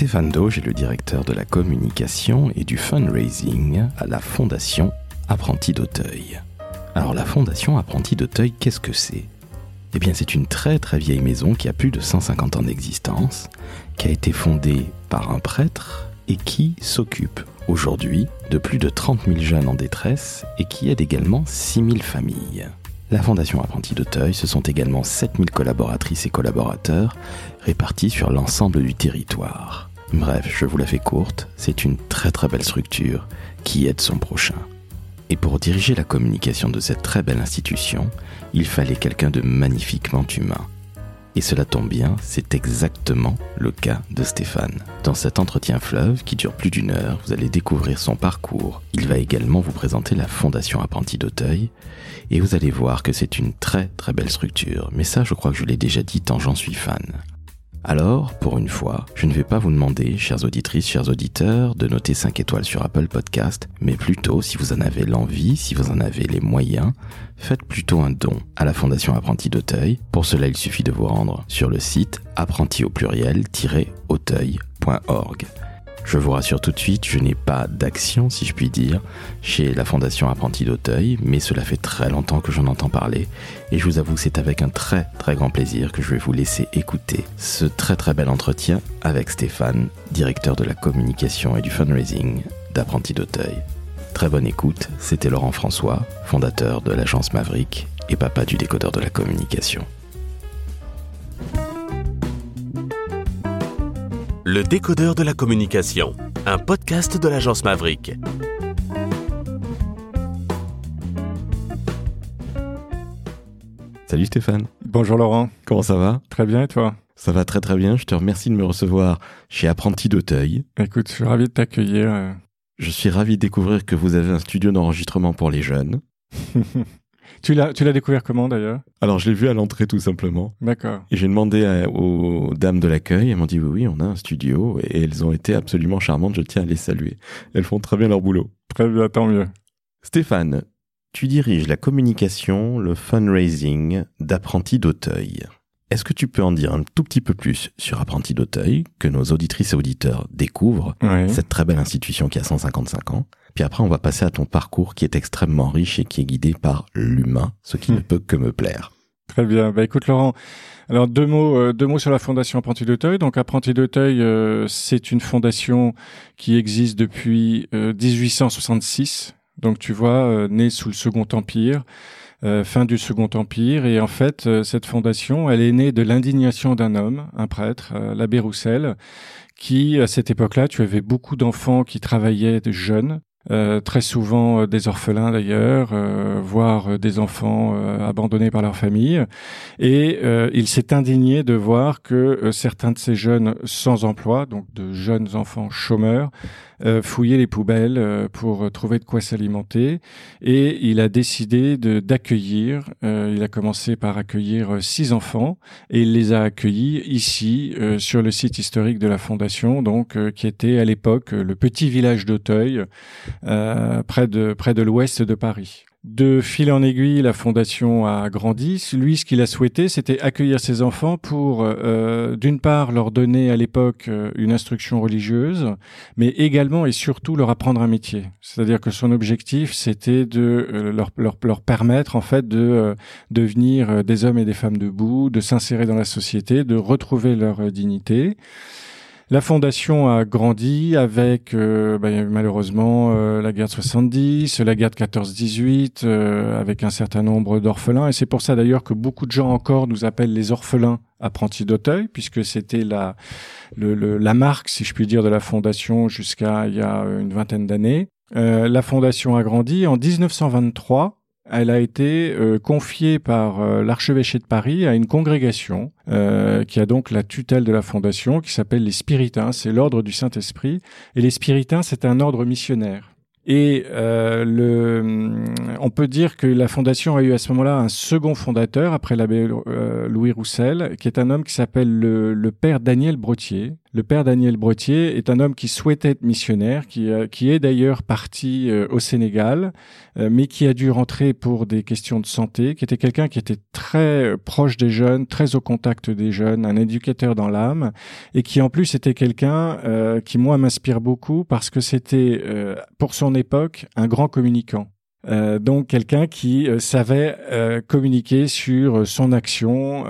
Stéphane Doge est le directeur de la communication et du fundraising à la Fondation Apprenti d'Auteuil. Alors la Fondation Apprenti d'Auteuil, qu'est-ce que c'est? Eh bien c'est une très très vieille maison qui a plus de 150 ans d'existence, qui a été fondée par un prêtre et qui s'occupe aujourd'hui de plus de 30 000 jeunes en détresse et qui aide également 6 000 familles. La Fondation Apprenti d'Auteuil, ce sont également 7000 collaboratrices et collaborateurs répartis sur l'ensemble du territoire. Bref, je vous la fais courte, c'est une très très belle structure qui aide son prochain. Et pour diriger la communication de cette très belle institution, il fallait quelqu'un de magnifiquement humain. Et cela tombe bien, c'est exactement le cas de Stéphane. Dans cet entretien fleuve qui dure plus d'une heure, vous allez découvrir son parcours. Il va également vous présenter la Fondation Apprenti d'Auteuil et vous allez voir que c'est une très très belle structure. Mais ça, je crois que je l'ai déjà dit tant j'en suis fan. Alors, pour une fois, je ne vais pas vous demander, chères auditrices, chers auditeurs, de noter 5 étoiles sur Apple Podcast, mais plutôt, si vous en avez l'envie, si vous en avez les moyens, faites plutôt un don à la Fondation Apprenti d'Auteuil. Pour cela, il suffit de vous rendre sur le site apprenti au pluriel-auteuil.org. Je vous rassure tout de suite, je n'ai pas d'action, si je puis dire, chez la Fondation Apprenti d'Auteuil, mais cela fait très longtemps que j'en entends parler, et je vous avoue que c'est avec un très très grand plaisir que je vais vous laisser écouter ce très très bel entretien avec Stéphane, directeur de la communication et du fundraising d'Apprenti d'Auteuil. Très bonne écoute, c'était Laurent François, fondateur de l'agence Maverick et papa du décodeur de la communication. Le décodeur de la communication, un podcast de l'agence Maverick. Salut Stéphane. Bonjour Laurent. Comment ça va? Très bien et toi? Ça va très très bien. Je te remercie de me recevoir chez Apprenti d'Auteuil. Écoute, je suis ravi de t'accueillir. Euh. Je suis ravi de découvrir que vous avez un studio d'enregistrement pour les jeunes. tu l'as, tu l'as découvert comment d'ailleurs? Alors je l'ai vu à l'entrée tout simplement. D'accord. Et j'ai demandé aux dames de l'accueil, elles m'ont dit oui, oui, on a un studio et elles ont été absolument charmantes, je tiens à les saluer. Elles font très bien leur boulot. Très bien, tant mieux. Stéphane, tu diriges la communication, le fundraising d'Apprenti d'Auteuil. Est-ce que tu peux en dire un tout petit peu plus sur Apprenti d'Auteuil, que nos auditrices et auditeurs découvrent cette très belle institution qui a 155 ans? Puis après, on va passer à ton parcours qui est extrêmement riche et qui est guidé par l'humain, ce qui hmm. ne peut que me plaire. Très bien. Bah écoute Laurent, alors deux mots, euh, deux mots sur la fondation Apprenti d'Auteuil. Donc Apprenti d'Auteuil, euh, c'est une fondation qui existe depuis 1866. Euh, Donc tu vois, née sous le Second Empire. Fin du Second Empire. Et en fait, cette fondation, elle est née de l'indignation d'un homme, un prêtre, l'abbé Roussel, qui, à cette époque-là, tu avais beaucoup d'enfants qui travaillaient de jeunes, euh, très souvent des orphelins d'ailleurs, euh, voire des enfants euh, abandonnés par leur famille. Et il s'est indigné de voir que certains de ces jeunes sans emploi, donc de jeunes enfants chômeurs, euh, fouiller les poubelles euh, pour trouver de quoi s'alimenter. Et il a décidé d'accueillir. Euh, il a commencé par accueillir six enfants et il les a accueillis ici sur le site historique de la fondation, donc qui était à l'époque le petit village d'Auteuil, près de près de l'ouest de Paris. De fil en aiguille, la fondation a grandi. Lui, ce qu'il a souhaité, c'était accueillir ses enfants pour, euh, d'une part, leur donner à l'époque euh, une instruction religieuse, mais également et surtout leur apprendre un métier. C'est-à-dire que son objectif, c'était de euh, leur, leur, leur, permettre, en fait, de devenir des hommes et des femmes debout, de s'insérer dans la société, de retrouver leur dignité. La fondation a grandi avec euh, bah, malheureusement euh, la guerre de 70, la guerre de 14-18, euh, avec un certain nombre d'orphelins. Et c'est pour ça d'ailleurs que beaucoup de gens encore nous appellent les orphelins apprentis d'Auteuil, puisque c'était la, la marque, si je puis dire, de la fondation jusqu'à il y a une vingtaine d'années. la fondation a grandi. En 1923, elle a été euh, confiée par euh, l'archevêché de Paris à une congrégation euh, qui a donc la tutelle de la fondation, qui s'appelle les Spiritains, c'est l'ordre du Saint-Esprit. Et les Spiritains, c'est un ordre missionnaire. Et on peut dire que la fondation a eu à ce moment-là un second fondateur après l'abbé Louis Roussel, qui est un homme qui s'appelle le, le, père Daniel Brottier, Le père Daniel Bretier est un homme qui souhaitait être missionnaire, qui, qui est d'ailleurs parti au Sénégal, mais qui a dû rentrer pour des questions de santé, qui était quelqu'un qui était très proche des jeunes, très au contact des jeunes, un éducateur dans l'âme, et qui en plus était quelqu'un qui moi m'inspire beaucoup parce que c'était pour son époque un grand communicant. Euh, donc quelqu'un qui euh, savait euh, communiquer sur son action,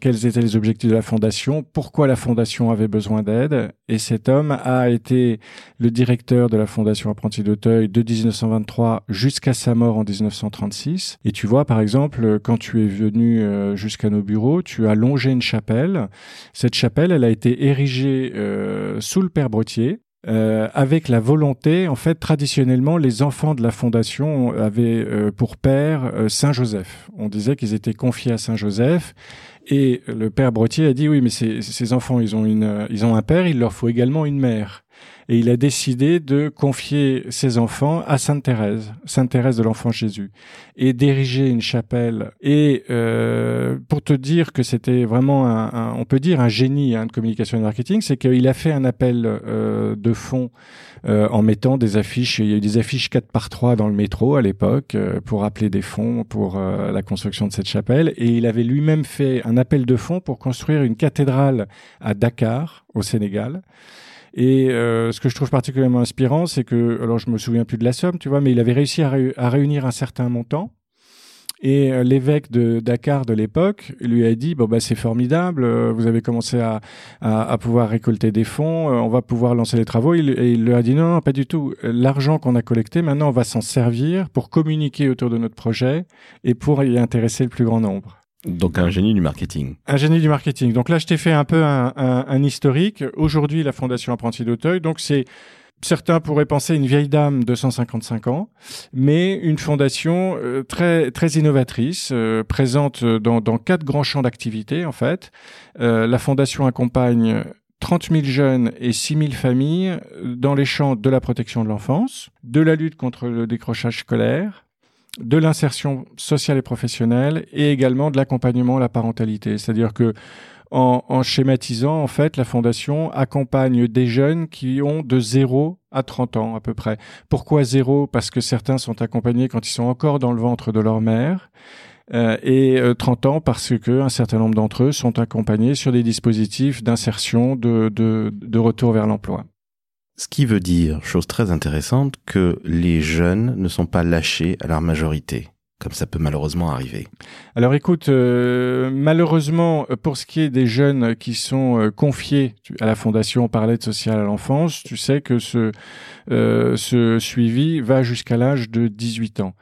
quels étaient les objectifs de la fondation, pourquoi la fondation avait besoin d'aide. Et cet homme a été le directeur de la fondation Apprenti d'Auteuil de 1923 jusqu'à sa mort en 1936. Et tu vois, par exemple, quand tu es venu jusqu'à nos bureaux, tu as longé une chapelle. Cette chapelle, elle a été érigée sous le Père Brottier euh, avec la volonté, en fait, traditionnellement, les enfants de la fondation avaient euh, pour père euh, Saint Joseph. On disait qu'ils étaient confiés à Saint Joseph, et le père Brottier a dit oui, mais ces, ces enfants, ils ont une, ils ont un père, il leur faut également une mère et il a décidé de confier ses enfants à Sainte Thérèse, Sainte Thérèse de l'Enfant Jésus, et d'ériger une chapelle. Et euh, pour te dire que c'était vraiment, un, on peut dire un génie hein, de communication et de marketing, c'est qu'il a fait un appel euh, de fonds euh, en mettant des affiches. Il y a eu des affiches 4 par 3 dans le métro à l'époque euh, pour appeler des fonds pour euh, la construction de cette chapelle. Et il avait lui-même fait un appel de fonds pour construire une cathédrale à Dakar, au Sénégal. Et euh, ce que je trouve particulièrement inspirant, c'est que, alors je me souviens plus de la somme, tu vois, mais il avait réussi à, réunir un certain montant. Et euh, l'évêque de Dakar de l'époque lui a dit bon bah c'est formidable, euh, vous avez commencé à, pouvoir récolter des fonds, on va pouvoir lancer les travaux. Il, et il lui a dit non non pas du tout. L'argent qu'on a collecté, maintenant on va s'en servir pour communiquer autour de notre projet et pour y intéresser le plus grand nombre. Donc un génie du marketing. Un génie du marketing. Donc là, je t'ai fait un peu un, un, historique. Aujourd'hui, la Fondation Apprenti d'Auteuil, donc c'est Certains pourraient penser une vieille dame de 155 ans, mais une fondation euh, très très innovatrice, euh, présente dans, dans quatre grands champs d'activité en fait. Euh, la fondation accompagne 30 000 jeunes et 6 000 familles dans les champs de la protection de l'enfance, de la lutte contre le décrochage scolaire, de l'insertion sociale et professionnelle et également de l'accompagnement à la parentalité. C'est-à-dire que en, schématisant, en fait, la fondation accompagne des jeunes qui ont de 0 à 30 ans à peu près. Pourquoi 0 Parce que certains sont accompagnés quand ils sont encore dans le ventre de leur mère. Euh, et 30 euh, ans parce que un certain nombre d'entre eux sont accompagnés sur des dispositifs d'insertion, de, de, de retour vers l'emploi. Ce qui veut dire, chose très intéressante, que les jeunes ne sont pas lâchés à leur majorité comme ça peut malheureusement arriver. Alors écoute, euh, malheureusement, pour ce qui est des jeunes qui sont euh, confiés à la Fondation par l'aide sociale à l'enfance, tu sais que ce, euh, ce suivi va jusqu'à l'âge de 18 ans.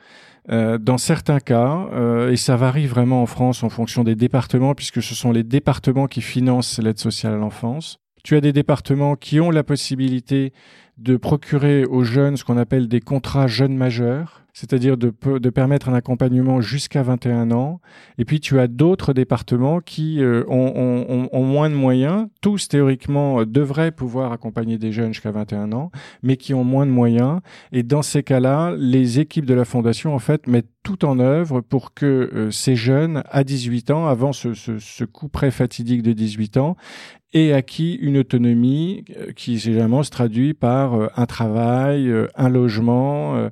dans certains cas, et ça varie vraiment en France en fonction des départements, puisque ce sont les départements qui financent l'aide sociale à l'enfance, tu as des départements qui ont la possibilité de procurer aux jeunes ce qu'on appelle des contrats jeunes majeurs c'est-à-dire de, permettre un accompagnement jusqu'à 21 ans. Et puis tu as d'autres départements qui euh, ont, moins de moyens. Tous théoriquement euh, devraient pouvoir accompagner des jeunes jusqu'à 21 ans, mais qui ont moins de moyens. Et dans ces cas-là, les équipes de la fondation en fait mettent tout en œuvre pour que euh, ces jeunes à 18 ans, avant ce, coup près fatidique de 18 ans, aient acquis une autonomie qui généralement se traduit par un travail, un logement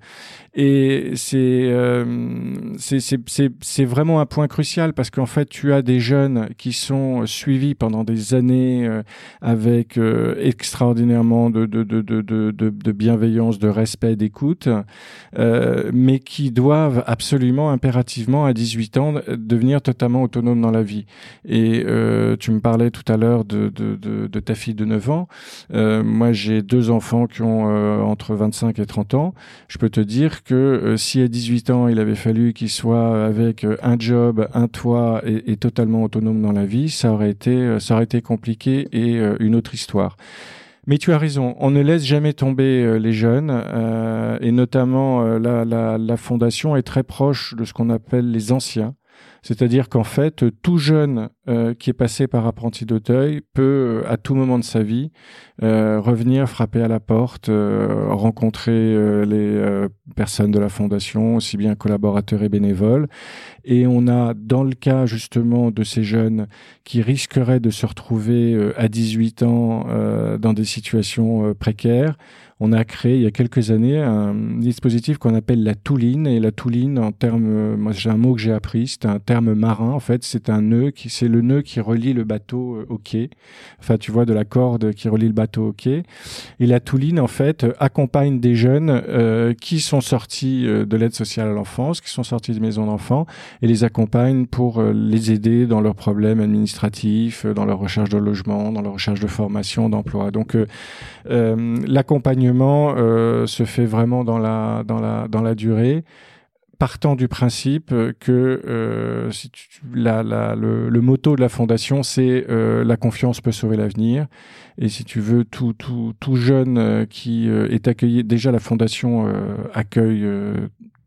et euh, c'est c'est vraiment un point crucial parce qu'en fait, tu as des jeunes qui sont suivis pendant des années euh, avec euh, extraordinairement de, de, de, de, de bienveillance, de respect, d'écoute, mais qui doivent absolument, impérativement, à 18 ans, devenir totalement autonomes dans la vie. Et tu me parlais tout à l'heure de, ta fille de 9 ans. moi, j'ai deux enfants qui ont entre 25 et 30 ans. Je peux te dire que euh, si à 18 ans, il avait fallu qu'il soit avec euh, un job, un toit et, totalement autonome dans la vie, ça aurait été, euh, ça aurait été compliqué et une autre histoire. Mais tu as raison, on ne laisse jamais tomber les jeunes, et notamment la, la, la, fondation est très proche de ce qu'on appelle les anciens, c'est-à-dire qu'en fait, tout jeune euh, qui est passé par apprenti d'Auteuil peut, à tout moment de sa vie, revenir frapper à la porte, rencontrer les personnes de la fondation, aussi bien collaborateurs et bénévoles. Et on a, dans le cas justement de ces jeunes qui risqueraient de se retrouver à 18 ans dans des situations précaires, on a créé il y a quelques années un dispositif qu'on appelle la touline. Et la touline, en termes, moi j'ai un mot que j'ai appris, c'est un terme marin. En fait, c'est un nœud qui, c'est le nœud qui relie le bateau euh, au quai. Enfin, tu vois, de la corde qui relie le bateau au quai. Et la touline, en fait, accompagne des jeunes euh, qui sont sortis euh, de l'aide sociale à l'enfance, qui sont sortis des maisons d'enfants, et les accompagne pour les aider dans leurs problèmes administratifs, dans leur recherche de logement, dans leur recherche de formation, d'emploi. Donc, l'accompagnement euh, se fait vraiment dans la, dans la, dans la durée partant du principe que euh, si la, le, le, motto de la fondation, c'est euh, la confiance peut sauver l'avenir. Et si tu veux, tout, tout, tout jeune qui est accueilli, déjà la fondation accueille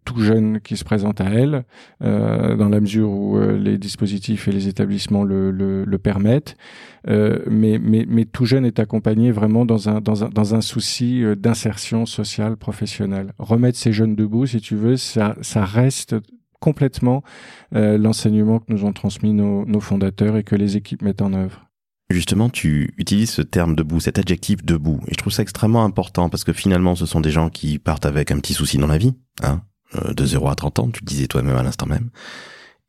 tout jeune qui se présente à elle, euh, dans la mesure où euh, les dispositifs et les établissements le, le, le permettent. Euh, mais, mais, mais, tout jeune est accompagné vraiment dans un, dans un, dans un souci euh, d'insertion sociale, professionnelle. Remettre ces jeunes debout, si tu veux, ça, ça reste complètement euh, l'enseignement que nous ont transmis nos, nos fondateurs et que les équipes mettent en œuvre. Justement, tu utilises ce terme debout, cet adjectif debout. Et je trouve ça extrêmement important parce que finalement, ce sont des gens qui partent avec un petit souci dans la vie, hein, de 0 à 30 ans, tu le disais toi-même à l'instant même,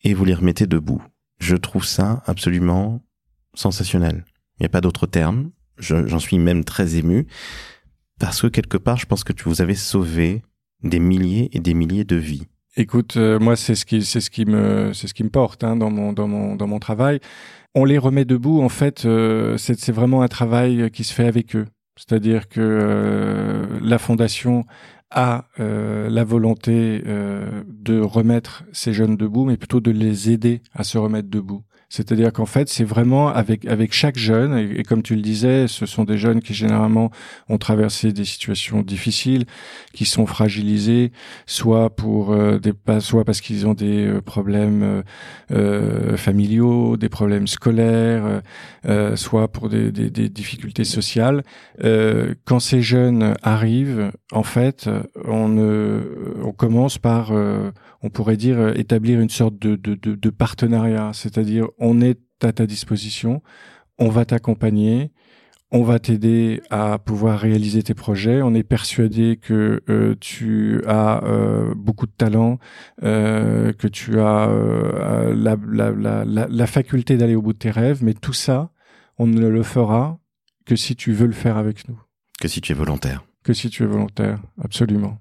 et vous les remettez debout. Je trouve ça absolument sensationnel. Il n'y a pas d'autre terme. J'en suis même très ému parce que quelque part, je pense que tu vous avez sauvé des milliers et des milliers de vies. Écoute, euh, moi c'est ce qui c'est ce qui me c'est ce qui me porte hein, dans mon dans mon dans mon travail. On les remet debout. En fait, euh, c'est vraiment un travail qui se fait avec eux. C'est-à-dire que la fondation a euh, la volonté euh, de remettre ces jeunes debout, mais plutôt de les aider à se remettre debout. C'est-à-dire qu'en fait, c'est vraiment avec avec chaque jeune, et, comme tu le disais, ce sont des jeunes qui généralement ont traversé des situations difficiles, qui sont fragilisés, soit pour euh, des soit parce qu'ils ont des euh, problèmes euh, euh, familiaux, des problèmes scolaires, euh, soit pour des, des, des difficultés sociales. quand ces jeunes arrivent, en fait, on on commence par on pourrait dire, euh, établir une sorte de, de, de, de partenariat, c'est-à-dire on est à ta disposition, on va t'accompagner, on va t'aider à pouvoir réaliser tes projets. On est persuadé que euh, tu as euh, beaucoup de talent, euh, que tu as la, la, la, la, faculté d'aller au bout de tes rêves, mais tout ça, on ne le fera que si tu veux le faire avec nous. Que si tu es volontaire. Que si tu es volontaire, absolument.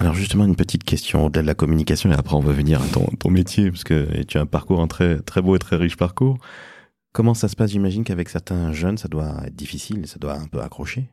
Alors justement une petite question au-delà de la communication et après on va venir à ton, ton métier parce que tu as un parcours un très très beau et très riche parcours. Comment ça se passe? J'imagine qu'avec certains jeunes ça doit être difficile, ça doit un peu accrocher.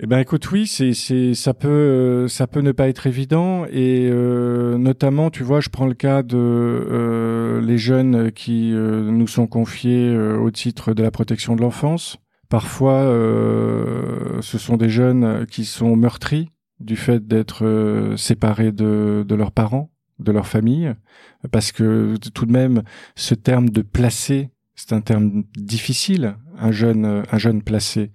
Eh ben écoute oui c'est c'est ça peut ça peut ne pas être évident et euh, notamment tu vois je prends le cas de euh, les jeunes qui euh, nous sont confiés euh, au titre de la protection de l'enfance. Parfois euh, ce sont des jeunes qui sont meurtris du fait d'être euh, séparés de, de leurs parents, de leur famille, parce que tout de même, ce terme de placer, c'est un terme difficile, un jeune, un jeune placé.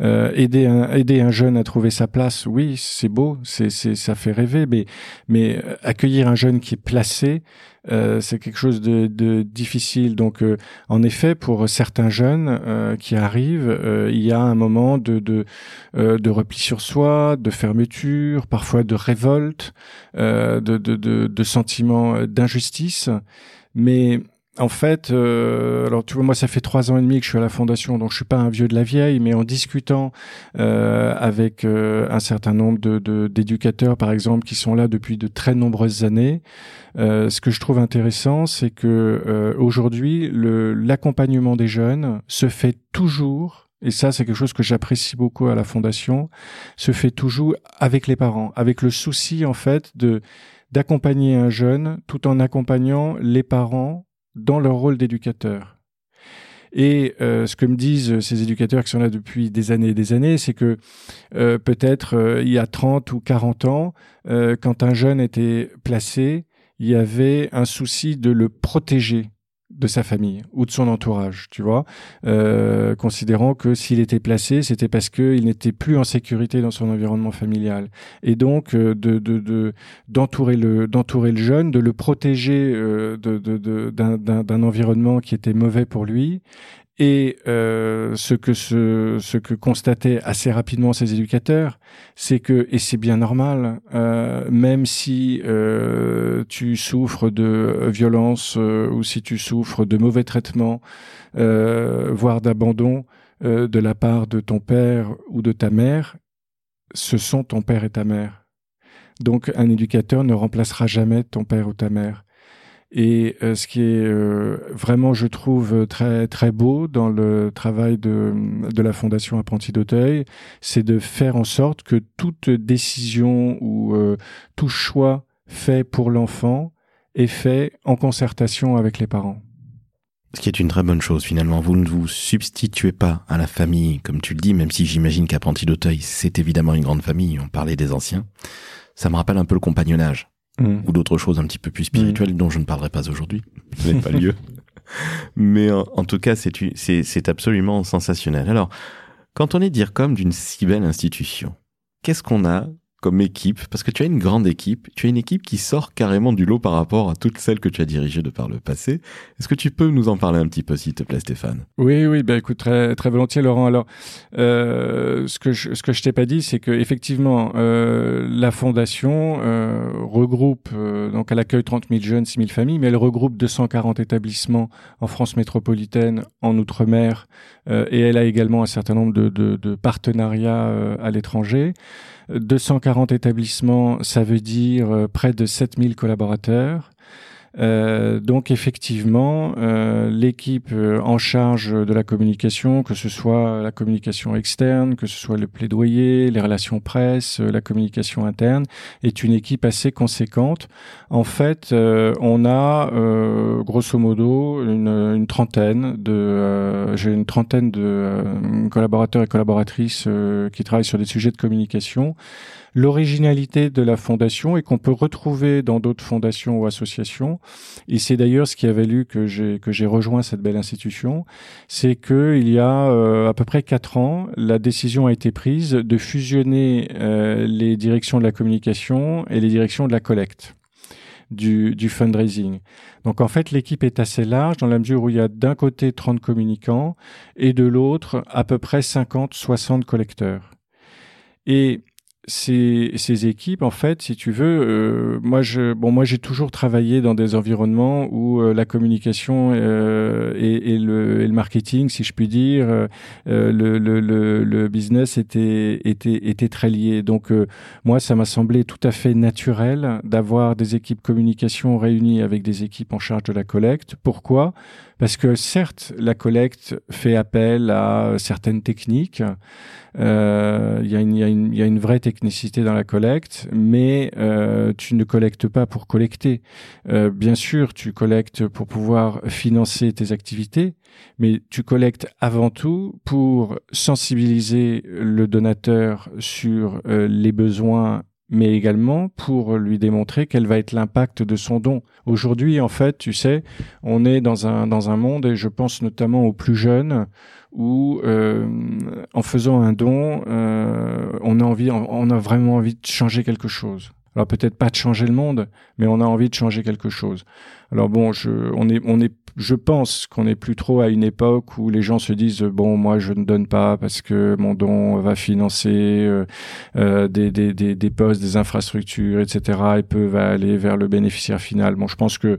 Euh, aider, un, aider un jeune à trouver sa place, oui, c'est beau, c'est, c'est, ça fait rêver, mais, mais accueillir un jeune qui est placé, euh, c'est quelque chose de, de difficile. Donc, euh, en effet, pour certains jeunes euh, qui arrivent, euh, il y a un moment de, de, de repli sur soi, de fermeture, parfois de révolte, de, de, de, de sentiments d'injustice. Mais en fait, euh, alors tu vois, moi ça fait trois ans et demi que je suis à la fondation, donc je suis pas un vieux de la vieille, mais en discutant euh, avec euh, un certain nombre de d'éducateurs, par exemple, qui sont là depuis de très nombreuses années, euh, ce que je trouve intéressant, c'est que euh, aujourd'hui, l'accompagnement des jeunes se fait toujours et ça, c'est quelque chose que j'apprécie beaucoup à la fondation, se fait toujours avec les parents, avec le souci en fait de d'accompagner un jeune tout en accompagnant les parents dans leur rôle d'éducateur. Et euh, ce que me disent ces éducateurs qui sont là depuis des années et des années, c'est que euh, peut-être euh, il y a 30 ou 40 ans, quand un jeune était placé, il y avait un souci de le protéger de sa famille ou de son entourage, tu vois, euh, considérant que s'il était placé, c'était parce qu'il n'était plus en sécurité dans son environnement familial, et donc euh, de d'entourer le d'entourer le jeune, de le protéger euh, de d'un environnement qui était mauvais pour lui, et euh, ce que ce, constataient assez rapidement ces éducateurs, c'est que et c'est bien normal, euh, même si euh, tu souffres de violence ou si tu souffres de mauvais traitements, voire d'abandon de la part de ton père ou de ta mère, ce sont ton père et ta mère. Donc un éducateur ne remplacera jamais ton père ou ta mère. Et euh, ce qui est euh, vraiment, je trouve, très très beau dans le travail de, de la Fondation Apprenti d'Auteuil, c'est de faire en sorte que toute décision ou euh, tout choix fait pour l'enfant est fait en concertation avec les parents. Ce qui est une très bonne chose finalement. Vous ne vous substituez pas à la famille, comme tu le dis, même si j'imagine qu'Apprenti d'Auteuil, c'est évidemment une grande famille. On parlait des anciens. Ça me rappelle un peu le compagnonnage. Mm. ou d'autres choses un petit peu plus spirituelles mm. dont je ne parlerai pas aujourd'hui. Ce n'est pas lieu. Mais en, tout cas, c'est absolument sensationnel. Alors, quand on est dire comme d'une si belle institution, qu'est-ce qu'on a comme équipe Parce que tu as une grande équipe, tu as une équipe qui sort carrément du lot par rapport à toutes celles que tu as dirigées de par le passé. Est-ce que tu peux nous en parler un petit peu, s'il te plaît, Stéphane? Oui, oui, ben écoute, très, très volontiers, Laurent. Alors, euh, ce que je, ce que je t'ai pas dit, c'est que effectivement, euh, la fondation euh, regroupe, euh, donc elle accueille 30 000 jeunes, 6 000 familles, mais elle regroupe 240 établissements en France métropolitaine, en Outre-mer, euh, et elle a également un certain nombre de, de, de partenariats euh, à l'étranger. 240 établissements, ça veut dire euh, près de 7000 collaborateurs. Euh, donc effectivement, euh, l'équipe euh, en charge de la communication, que ce soit la communication externe, que ce soit le plaidoyer, les relations presse, euh, la communication interne, est une équipe assez conséquente. En fait, on a grosso modo une, une trentaine de, j'ai une trentaine de collaborateurs et collaboratrices qui travaillent sur des sujets de communication. L'originalité de la fondation et qu'on peut retrouver dans d'autres fondations ou associations, et c'est d'ailleurs ce qui a valu que j'ai que j'ai rejoint cette belle institution, c'est que il y a euh, à peu près quatre ans, la décision a été prise de fusionner euh, les directions de la communication et les directions de la collecte. Du, du, fundraising. Donc en fait, l'équipe est assez large dans la mesure où il y a d'un côté 30 communicants et de l'autre à peu près 50-60 collecteurs. Et ces, ces équipes, en fait, si tu veux, euh, moi, je, bon, moi, j'ai toujours travaillé dans des environnements où euh, la communication euh, et, et, le, et, le, marketing, si je puis dire, euh, le, le, le, business était, était, était très lié. Donc, moi, ça m'a semblé tout à fait naturel d'avoir des équipes communication réunies avec des équipes en charge de la collecte. Pourquoi? Parce que certes, la collecte fait appel à certaines techniques. Euh, il y, y, y, a une vraie technicité dans la collecte, mais euh, tu ne collectes pas pour collecter. Euh, bien sûr, tu collectes pour pouvoir financer tes activités, mais tu collectes avant tout pour sensibiliser le donateur sur les besoins mais également pour lui démontrer quel va être l'impact de son don. Aujourd'hui, en fait, tu sais, on est dans un, dans un monde, et je pense notamment aux plus jeunes, où euh, en faisant un don, euh, on a envie, on a vraiment envie de changer quelque chose. Alors peut-être pas de changer le monde, mais on a envie de changer quelque chose. Alors bon, je, on est, on est je pense qu'on n'est plus trop à une époque où les gens se disent bon moi je ne donne pas parce que mon don va financer euh, euh, des, des, des, des, postes, des infrastructures, etc. et peuvent aller vers le bénéficiaire final. Bon, je pense que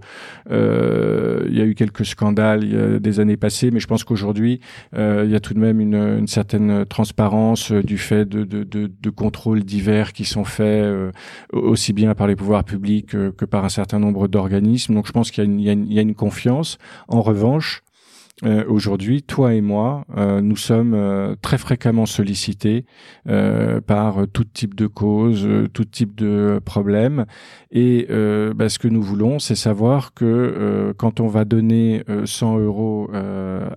euh, il y a eu quelques scandales des années passées, mais je pense qu'aujourd'hui il y a tout de même une, une certaine transparence du fait de, de, de, de, contrôles divers qui sont faits aussi bien par les pouvoirs publics que par un certain nombre d'organismes. Donc je pense qu'il y, a une confiance. En revanche, euh, aujourd'hui, toi et moi, euh, nous sommes euh, très fréquemment sollicités par tout type de causes, tout type de problèmes. Et bah, ce que nous voulons, c'est savoir que quand on va donner 100 euros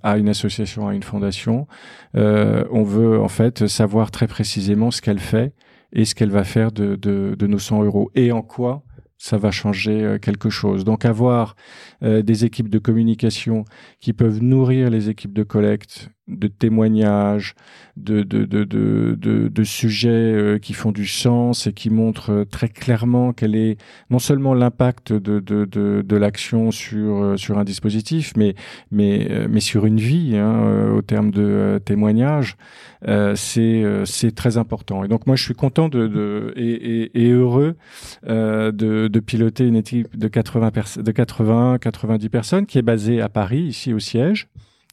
à une association, à une fondation, on veut en fait savoir très précisément ce qu'elle fait et ce qu'elle va faire de nos 100 euros et en quoi ça va changer euh, quelque chose. Donc avoir euh, des équipes de communication qui peuvent nourrir les équipes de collecte de témoignages, de, de, de, de, de sujets euh, qui font du sens et qui montrent très clairement quel est non seulement l'impact de, de, de, de l'action sur, sur un dispositif, mais, mais, mais sur une vie, hein, au terme de témoignages, c'est, c'est très important. Et donc moi je suis content de, de et, et, et heureux de de, piloter une équipe de 80, de 80, 90 personnes qui est basée à Paris, ici au siège.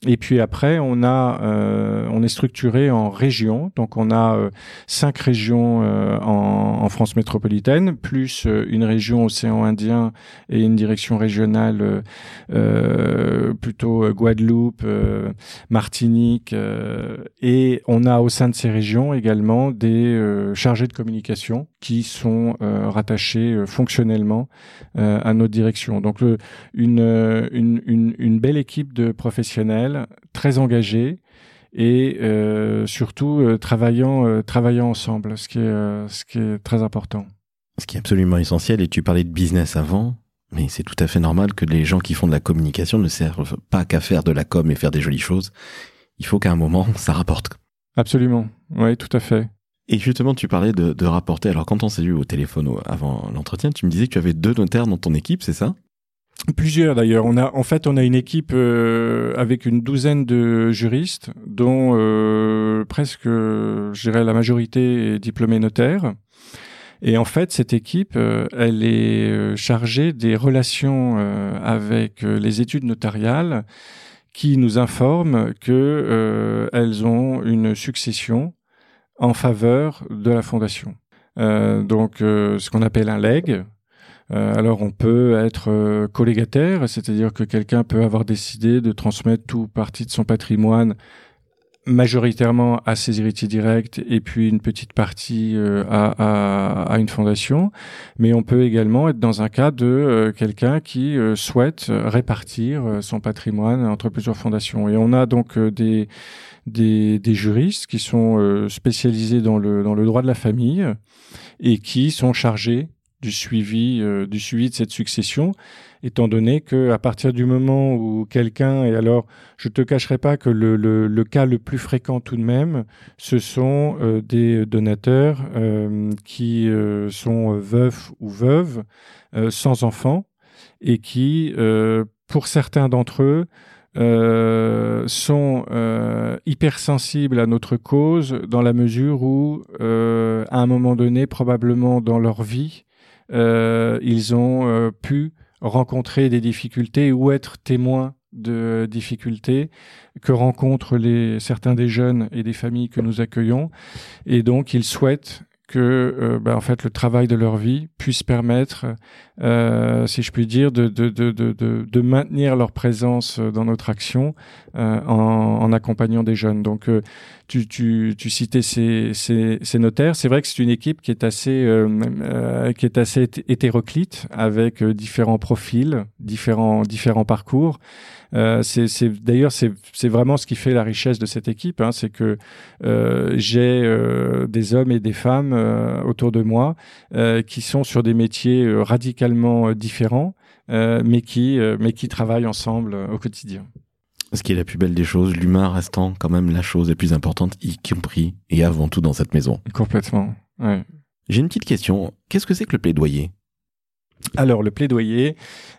Et puis après, on a, euh, on est structuré en régions. Donc on a euh, cinq régions euh, en, en, France métropolitaine, plus euh, une région océan Indien et une direction régionale euh, plutôt Guadeloupe, Martinique. et on a au sein de ces régions également des chargés de communication qui sont rattachés fonctionnellement à notre direction. Donc une, une, une, une belle équipe de professionnels très engagés et euh, surtout euh, travaillant, euh, travaillant ensemble, ce qui, est, ce qui est très important. Ce qui est absolument essentiel, et tu parlais de business avant, mais c'est tout à fait normal que les gens qui font de la communication ne servent pas qu'à faire de la com et faire des jolies choses. Il faut qu'à un moment, ça rapporte. Absolument, oui, tout à fait. Et justement, tu parlais de, de rapporter. Alors, quand on s'est vu au téléphone avant l'entretien, tu me disais que tu avais deux notaires dans ton équipe, c'est ça? Plusieurs d'ailleurs. On a en fait on a une équipe euh, avec une douzaine de juristes, dont euh, presque, je dirais la majorité est diplômée notaire. Et en fait, cette équipe, euh, elle est chargée des relations avec les études notariales, qui nous informent que elles ont une succession en faveur de la fondation. donc, ce qu'on appelle un leg, euh, alors on peut être euh, collégataire, c'est-à-dire que quelqu'un peut avoir décidé de transmettre tout partie de son patrimoine majoritairement à ses héritiers directs et puis une petite partie euh, à, à, une fondation, mais on peut également être dans un cas de quelqu'un qui souhaite répartir son patrimoine entre plusieurs fondations. Et on a donc des, des, juristes qui sont spécialisés dans le, droit de la famille et qui sont chargés du suivi, euh, du suivi de cette succession, étant donné que à partir du moment où quelqu'un, et alors je te cacherai pas que le, cas le plus fréquent tout de même, ce sont euh, des donateurs euh, qui sont veufs ou veuves, sans enfants, et qui, pour certains d'entre eux, euh, sont euh, hypersensibles à notre cause dans la mesure où, euh, à un moment donné, probablement dans leur vie, ils ont pu rencontrer des difficultés ou être témoins de difficultés que rencontrent les, certains des jeunes et des familles que nous accueillons. Et donc, ils souhaitent que euh, bah, en fait le travail de leur vie puisse permettre, euh, si je puis dire, de, de, de, de, maintenir leur présence dans notre action euh, en, en, accompagnant des jeunes. Donc tu, tu, tu citais ces, ces, ces notaires. C'est vrai que c'est une équipe qui est assez qui est assez hétéroclite avec différents profils, différents différents parcours. Euh, c'est d'ailleurs c'est vraiment ce qui fait la richesse de cette équipe, hein, c'est que euh, j'ai euh, des hommes et des femmes autour de moi qui sont sur des métiers radicalement différents, mais qui mais qui travaillent ensemble au quotidien. Ce qui est la plus belle des choses, l'humain restant quand même la chose la plus importante, y compris et avant tout dans cette maison. Complètement. Ouais. J'ai une petite question. Qu'est-ce que c'est que le plaidoyer? Alors le plaidoyer,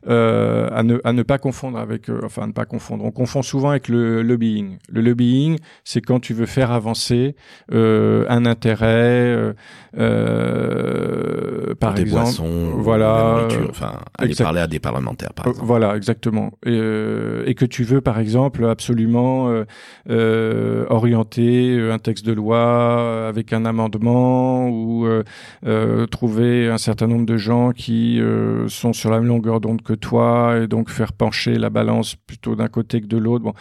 euh, à, ne, à ne pas confondre avec, euh, enfin ne pas confondre, on confond souvent avec le lobbying. Le lobbying, c'est quand tu veux faire avancer euh, un intérêt, euh, par des exemple, boissons, voilà, enfin aller parler à des parlementaires, par exemple. Voilà, exactement. Et, et, que tu veux, par exemple, absolument orienter un texte de loi avec un amendement ou trouver un certain nombre de gens qui euh, sont sur la même longueur d'onde que toi et donc faire pencher la balance plutôt d'un côté que de l'autre.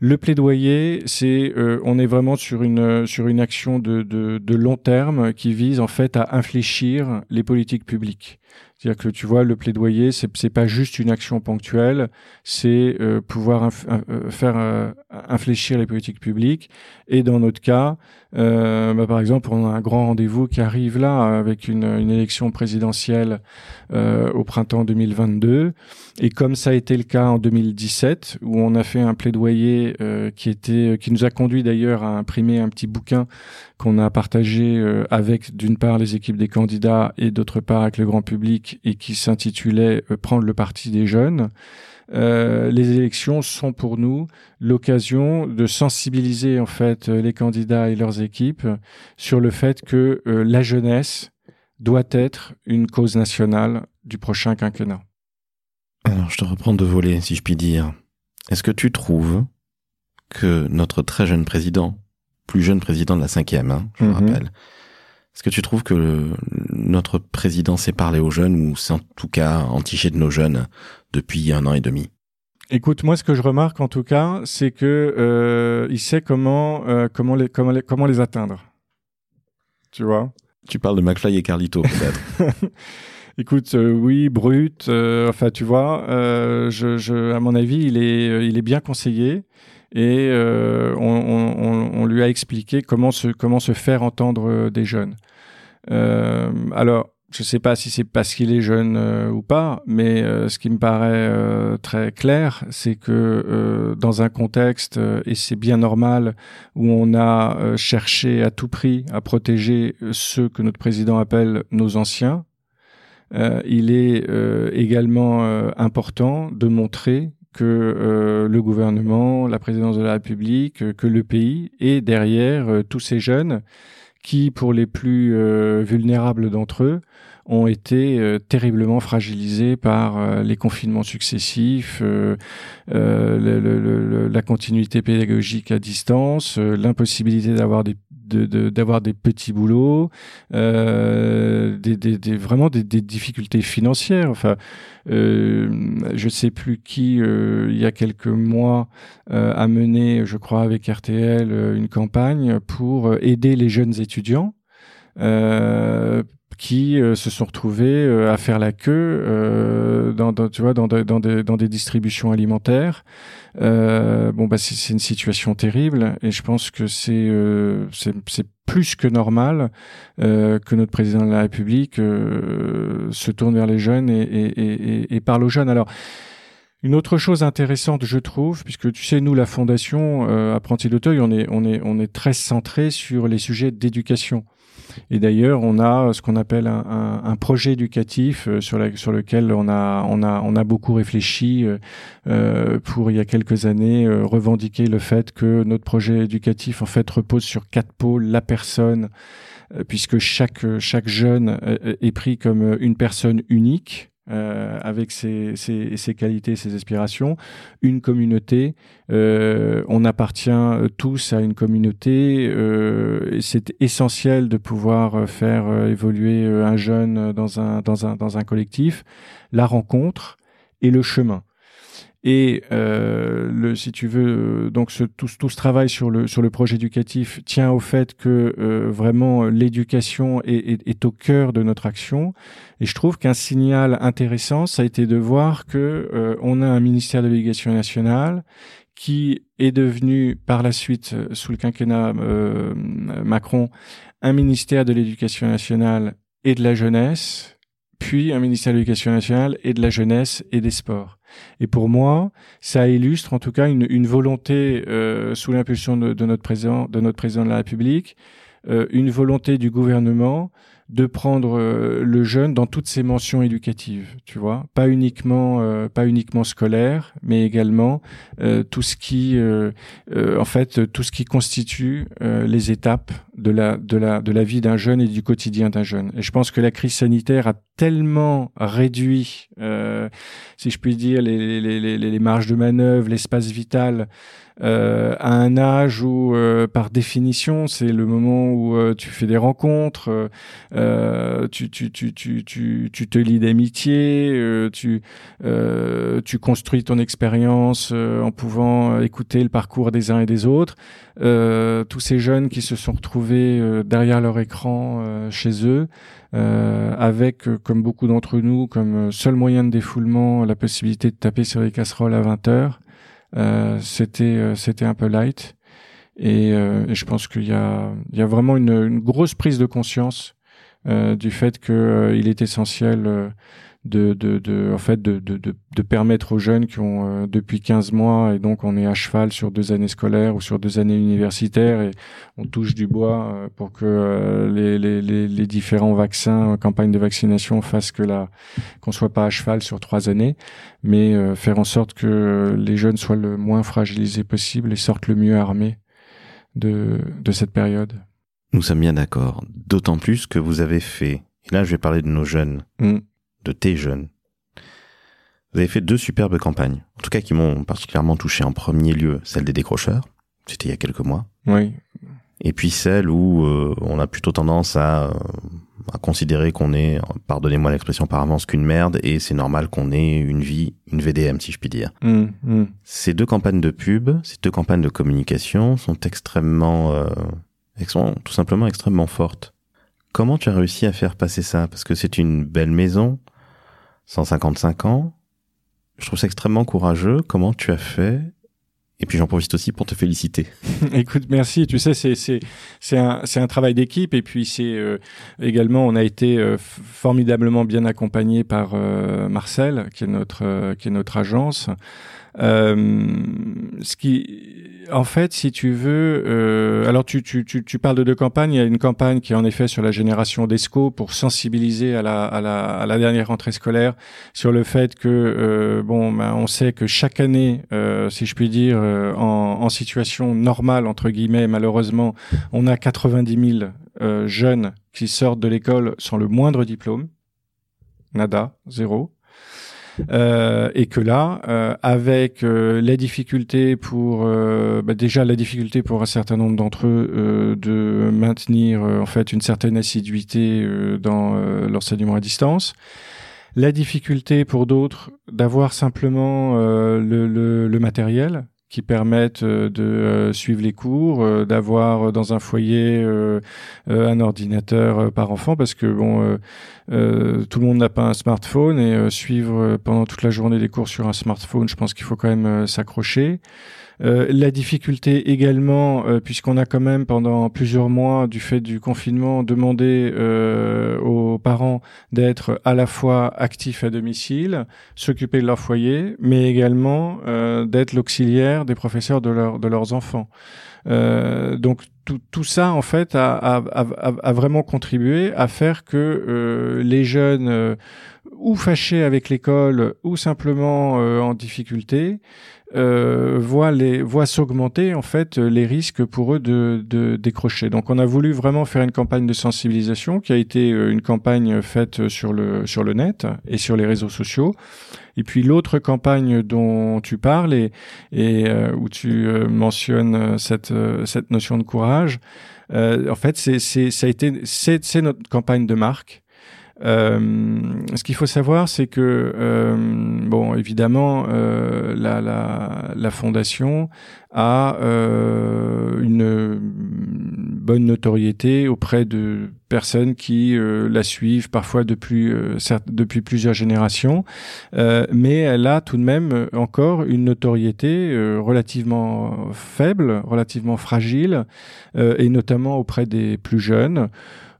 Le plaidoyer, c'est euh, on est vraiment sur une action de, long terme qui vise en fait à infléchir les politiques publiques. C'est-à-dire que tu vois, le plaidoyer, c'est c'est pas juste une action ponctuelle, c'est euh, pouvoir euh, faire euh, infléchir les politiques publiques. Et dans notre cas, bah, par exemple, on a un grand rendez-vous qui arrive là avec une, une élection présidentielle au printemps 2022. Et comme ça a été le cas en 2017, où on a fait un plaidoyer qui était, qui nous a conduit d'ailleurs à imprimer un petit bouquin qu'on a partagé avec d'une part les équipes des candidats et d'autre part avec le grand public et qui s'intitulait euh, Prendre le parti des jeunes. Euh, les élections sont pour nous l'occasion de sensibiliser en fait euh, les candidats et leurs équipes sur le fait que la jeunesse doit être une cause nationale du prochain quinquennat. Alors je te reprends de voler, si je puis dire. Est-ce que tu trouves que notre très jeune président, plus jeune président de la cinquième, hein, je me mhm. rappelle, est-ce que tu trouves que notre président sait parler aux jeunes ou c'est en tout cas entiché de nos jeunes depuis un an et demi? Écoute, moi, ce que je remarque en tout cas, c'est que euh, il sait comment euh, comment les comment les comment les atteindre. Tu vois? Tu parles de McFly et Carlito peut-être. Écoute, euh, oui, brut. Enfin, tu vois, je, je, à mon avis, il est il est bien conseillé et on, on, on, lui a expliqué comment se comment se faire entendre des jeunes. Euh, alors, je ne sais pas si c'est parce qu'il est jeune euh, ou pas, mais euh, ce qui me paraît très clair, c'est que dans un contexte, et c'est bien normal, où on a cherché à tout prix à protéger ceux que notre président appelle nos anciens, il est également important de montrer que le gouvernement, la présidence de la République, que le pays est derrière tous ces jeunes qui, pour les plus euh, vulnérables d'entre eux, ont été euh, terriblement fragilisés par euh, les confinements successifs, la continuité pédagogique à distance, l'impossibilité d'avoir des d'avoir des petits boulots, euh, vraiment des, difficultés financières. Enfin, euh, je sais plus qui, euh, il y a quelques mois, a mené, je crois, avec RTL, une campagne pour aider les jeunes étudiants. Euh, qui euh, se sont retrouvés euh, à faire la queue euh, dans, dans, tu vois, dans, dans, des, dans des distributions alimentaires. bon, bah, c'est une situation terrible et je pense que c'est c'est plus que normal que notre président de la République se tourne vers les jeunes et, et, et, et parle aux jeunes. Alors, une autre chose intéressante, je trouve, puisque tu sais, nous, la fondation euh, Apprenti d'Auteuil, on est, on est, on est très centré sur les sujets d'éducation. Et d'ailleurs, on a ce qu'on appelle un, projet éducatif euh, sur, la, sur lequel on a, on a, on a beaucoup réfléchi euh, euh pour il y a quelques années euh, revendiquer le fait que notre projet éducatif en fait repose sur quatre pôles la personne, puisque chaque chaque jeune est pris comme une personne unique. Euh, avec ses, qualités, ses aspirations, une communauté. Euh, on appartient euh, tous à une communauté. C'est essentiel de pouvoir faire évoluer un jeune dans un, dans un, dans un collectif. La rencontre et le chemin. Et euh, le, si tu veux, donc ce, tout, tout, ce travail sur le sur le projet éducatif tient au fait que euh, vraiment l'éducation est, est, est, au cœur de notre action. Et je trouve qu'un signal intéressant, ça a été de voir que euh, on a un ministère de l'éducation nationale qui est devenu par la suite euh, sous le quinquennat euh, Macron un ministère de l'éducation nationale et de la jeunesse, puis un ministère de l'éducation nationale et de la jeunesse et des sports. Et pour moi, ça illustre en tout cas une, volonté euh, sous l'impulsion de, de, notre président, de notre président de la République, euh, une volonté du gouvernement de prendre euh, le jeune dans toutes ses mentions éducatives, tu vois, pas uniquement euh, pas uniquement scolaire, mais également euh, tout ce qui en fait tout ce qui constitue les étapes de la de la de la vie d'un jeune et du quotidien d'un jeune. Et je pense que la crise sanitaire a tellement réduit, si je puis dire, les marges de manœuvre, l'espace vital euh, à un âge où, euh, par définition, c'est le moment où euh, tu fais des rencontres, euh, tu, tu, tu, tu, tu, tu te lis d'amitié, euh, tu, euh, tu construis ton expérience euh, en pouvant écouter le parcours des uns et des autres. Euh, tous ces jeunes qui se sont retrouvés euh, derrière leur écran chez eux, avec, comme beaucoup d'entre nous, comme seul moyen de défoulement la possibilité de taper sur les casseroles à 20 heures, c'était c'était un peu light. Et, et je pense qu'il y a, il y a vraiment une, une grosse prise de conscience euh, du fait qu'il euh, est essentiel euh, de, de, de, en fait, de, de, de, permettre aux jeunes qui ont depuis 15 mois et donc on est à cheval sur deux années scolaires ou sur deux années universitaires et on touche du bois pour que les, les, les, les, différents vaccins, campagnes de vaccination fassent que la qu'on soit pas à cheval sur trois années, mais faire en sorte que les jeunes soient le moins fragilisés possible et sortent le mieux armés de, de cette période. Nous sommes bien d'accord. D'autant plus que vous avez fait, et là je vais parler de nos jeunes, mm. De tes jeunes. Vous avez fait deux superbes campagnes, en tout cas qui m'ont particulièrement touché en premier lieu, celle des décrocheurs, c'était il y a quelques mois. Oui. Et puis celle où euh, on a plutôt tendance à, à considérer qu'on est, pardonnez-moi l'expression par avance, qu'une merde, et c'est normal qu'on ait une vie, une VDM si je puis dire. Mm, mm. Ces deux campagnes de pub, ces deux campagnes de communication sont extrêmement euh, sont tout simplement extrêmement fortes. Comment tu as réussi à faire passer ça? Parce que c'est une belle maison, 155 ans. Je trouve ça extrêmement courageux. Comment tu as fait? Et puis j'en profite aussi pour te féliciter. Écoute, merci. Tu sais, c'est c'est c'est un c'est un travail d'équipe et puis c'est euh, également on a été euh, formidablement bien accompagné par euh, Marcel qui est notre qui est notre agence. Ce qui en fait, si tu veux, euh, alors tu, tu, tu, tu, parles de deux campagnes. Il y a une campagne qui est en effet sur la génération d'ESCO pour sensibiliser à la, à, la, à la dernière rentrée scolaire sur le fait que, euh, bon, ben, on sait que chaque année, euh, si je puis dire, euh, en, en, situation normale, entre guillemets, malheureusement, on a 90 000 euh, jeunes qui sortent de l'école sans le moindre diplôme. Nada, zéro. Euh, et que là, euh, avec euh, les difficultés pour bah déjà la difficulté pour un certain nombre d'entre eux de maintenir en fait une certaine assiduité dans l'enseignement à distance, la difficulté pour d'autres d'avoir simplement le, le, le, matériel qui permettent euh, de euh, suivre les cours, euh, d'avoir dans un foyer un ordinateur par enfant, parce que bon, tout le monde n'a pas un smartphone et suivre pendant toute la journée des cours sur un smartphone, je pense qu'il faut quand même s'accrocher. Euh, la difficulté également, euh, puisqu'on a quand même pendant plusieurs mois, du fait du confinement, demandé euh, aux parents d'être à la fois actifs à domicile, s'occuper de leur foyer, mais également d'être l'auxiliaire des professeurs de, leur, de leurs enfants. donc tout, ça en fait a, vraiment contribué à faire que les jeunes ou fâchés avec l'école ou simplement en difficulté euh, voient les voient s'augmenter en fait les risques pour eux de, de, décrocher. Donc on a voulu vraiment faire une campagne de sensibilisation qui a été euh, une campagne faite sur le sur le net et sur les réseaux sociaux. Et puis l'autre campagne dont tu parles et, et euh, où tu euh, mentionnes cette cette notion de courage, en fait c'est c'est ça a été c'est c'est notre campagne de marque euh, ce qu'il faut savoir, c'est que, euh, bon, évidemment, euh, la, la, la, fondation a euh, une bonne notoriété auprès de personnes qui euh, la suivent parfois depuis, certes, depuis plusieurs générations, mais elle a tout de même encore une notoriété relativement faible, relativement fragile, et notamment auprès des plus jeunes.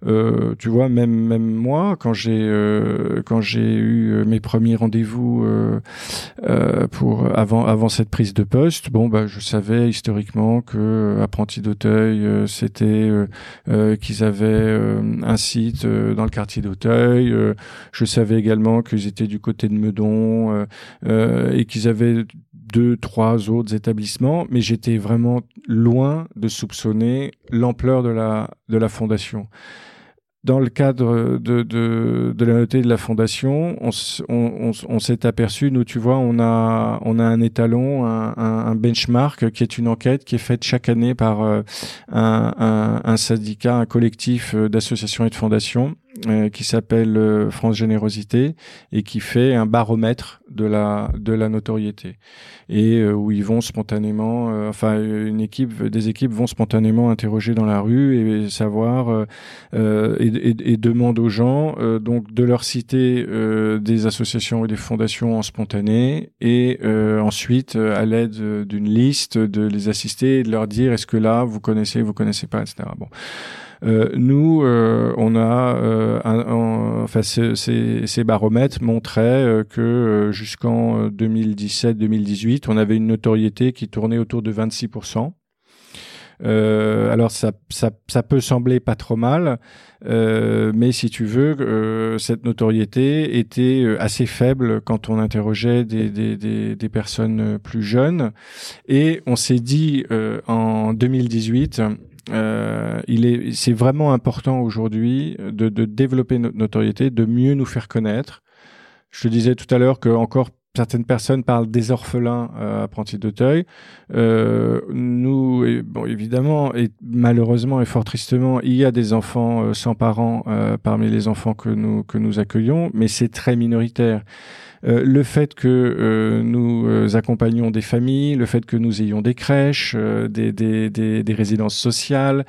Euh, tu vois, même même moi, quand j'ai euh, quand j'ai eu euh, mes premiers rendez-vous pour avant avant cette prise de poste, bon bah je savais historiquement que apprenti d'Auteuil, c'était qu'ils avaient un site dans le quartier d'Auteuil. je savais également qu'ils étaient du côté de Meudon et qu'ils avaient deux, trois autres établissements, mais j'étais vraiment loin de soupçonner l'ampleur de la, de la fondation dans le cadre de, de, de la notée de la fondation, on, s'est aperçu, nous, tu vois, on a, on a un étalon, un, un, benchmark qui est une enquête qui est faite chaque année par euh, un, un, syndicat, un collectif euh, d'associations et de fondations euh, qui s'appelle euh, France Générosité et qui fait un baromètre de la de la notoriété et euh, où ils vont spontanément, enfin une équipe, des équipes vont spontanément interroger dans la rue et, savoir et, et, et, demandent aux gens donc de leur citer des associations ou des fondations en spontané et ensuite à l'aide d'une liste de les assister et de leur dire est-ce que là vous connaissez, vous connaissez pas, etc. Bon. Euh, nous, euh, on a, euh, enfin, ces, ces, baromètres montraient que jusqu'en 2017-2018, on avait une notoriété qui tournait autour de 26%. Euh, alors ça, ça, ça, peut sembler pas trop mal, euh, mais si tu veux, euh, cette notoriété était assez faible quand on interrogeait des, des, des, des personnes plus jeunes. Et on s'est dit en 2018, euh, il est, c'est vraiment important aujourd'hui de, de, développer notre notoriété, de mieux nous faire connaître. Je te disais tout à l'heure que encore certaines personnes parlent des orphelins euh, apprentis d'Auteuil. Euh, nous, bon, évidemment, et malheureusement et fort tristement, il y a des enfants euh, sans parents euh, parmi les enfants que nous que nous accueillons, mais c'est très minoritaire. Euh, le fait que euh, nous euh, accompagnons des familles, le fait que nous ayons des crèches, des, des, des, des, résidences sociales,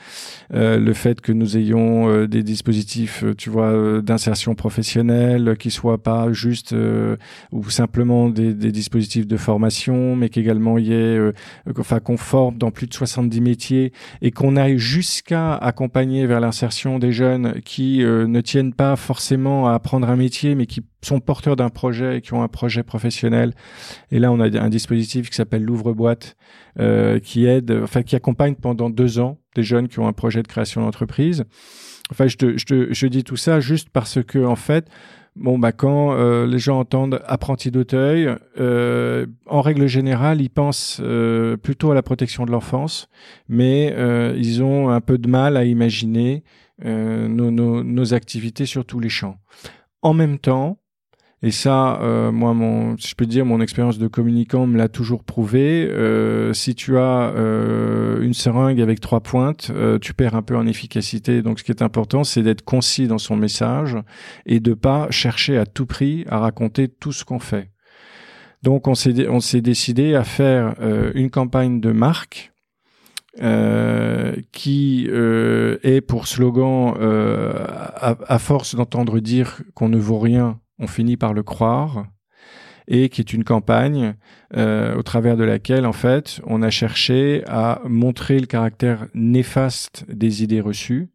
le fait que nous ayons des dispositifs, tu vois, d'insertion professionnelle qui soient pas juste ou simplement des, dispositifs de formation, mais qu'également y ait, enfin, qu'on forme dans plus de 70 métiers et qu'on aille jusqu'à accompagner vers l'insertion des jeunes qui ne tiennent pas forcément à apprendre un métier, mais qui sont porteurs d'un projet et qui ont un projet professionnel. Et là, on a un dispositif qui s'appelle l'ouvre-boîte, euh, qui aide, enfin, qui accompagne pendant deux ans des jeunes qui ont un projet de création d'entreprise. Enfin, je te, je je dis tout ça juste parce que, en fait, bon, bah, quand euh, les gens entendent apprenti d'Auteuil, euh, en règle générale, ils pensent plutôt à la protection de l'enfance, mais ils ont un peu de mal à imaginer nos, nos, nos activités sur tous les champs. En même temps, et ça, euh, moi, mon, je peux dire, mon expérience de communicant me l'a toujours prouvé. Euh, si tu as euh, une seringue avec trois pointes, euh, tu perds un peu en efficacité. Donc, ce qui est important, c'est d'être concis dans son message et de pas chercher à tout prix à raconter tout ce qu'on fait. Donc, on s'est on s'est décidé à faire euh, une campagne de marque. Euh, qui est pour slogan à, à, force d'entendre dire qu'on ne vaut rien, on finit par le croire, et qui est une campagne euh, au travers de laquelle, en fait, on a cherché à montrer le caractère néfaste des idées reçues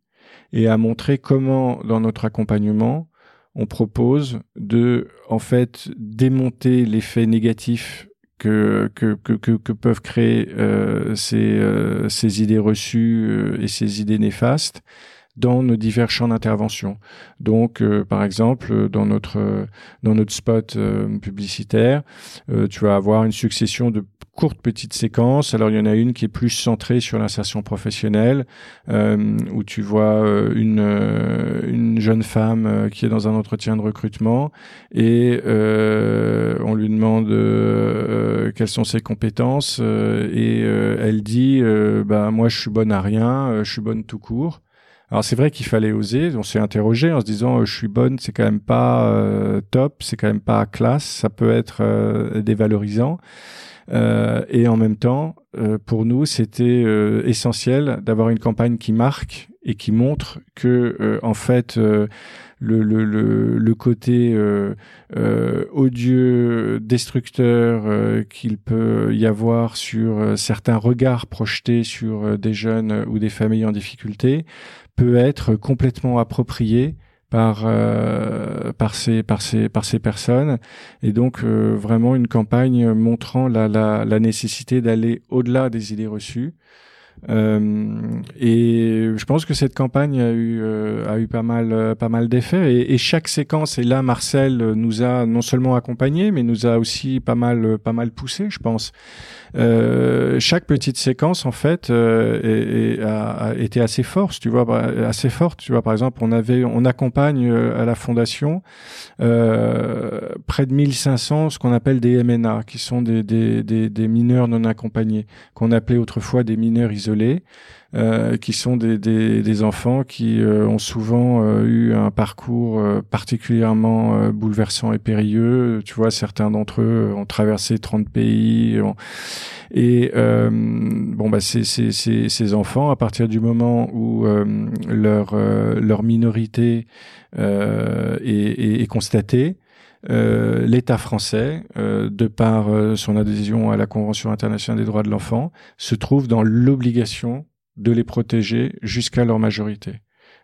et à montrer comment, dans notre accompagnement, on propose de, en fait, démonter l'effet négatif que, peuvent créer euh, euh, ces idées reçues et ces idées néfastes dans nos divers champs d'intervention. Donc, euh, par exemple, dans notre dans notre spot euh, publicitaire, euh, tu vas avoir une succession de courtes petites séquences. Alors, il y en a une qui est plus centrée sur l'insertion professionnelle, où tu vois une une jeune femme qui est dans un entretien de recrutement et on lui demande quelles sont ses compétences et elle dit bah moi je suis bonne à rien, je suis bonne tout court. Alors c'est vrai qu'il fallait oser. On s'est interrogé en se disant euh, je suis bonne, c'est quand même pas euh, top, c'est quand même pas classe, ça peut être euh, dévalorisant. et en même temps, pour nous, c'était essentiel d'avoir une campagne qui marque et qui montre que en fait le, le, le, le, côté euh, odieux, destructeur qu'il peut y avoir sur certains regards projetés sur des jeunes ou des familles en difficulté peut être complètement approprié par euh, par ces par ces par ces personnes. Et donc euh, vraiment une campagne montrant la la, la nécessité d'aller au-delà des idées reçues euh, et je pense que cette campagne a eu euh, a eu pas mal euh, pas mal d'effets. Et, chaque séquence et là Marcel nous a non seulement accompagné mais nous a aussi pas mal pas mal poussé je pense chaque petite séquence en fait euh, a, a, été assez forte tu vois assez forte tu vois. Par exemple on avait on accompagne à la fondation près de 1500 ce qu'on appelle des MNA qui sont des, des, des, des mineurs non accompagnés qu'on appelait autrefois des mineurs isolés euh, qui sont des, des, des enfants qui euh, ont souvent euh, eu un parcours particulièrement bouleversant et périlleux. Tu vois, certains d'entre eux ont traversé 30 pays. Et bon, bah, ces, ces, ces, ces, enfants, à partir du moment où leur, leur minorité est, est, est constatée, euh, l'État français, euh, de par son adhésion à la Convention internationale des droits de l'enfant, se trouve dans l'obligation de les protéger jusqu'à leur majorité.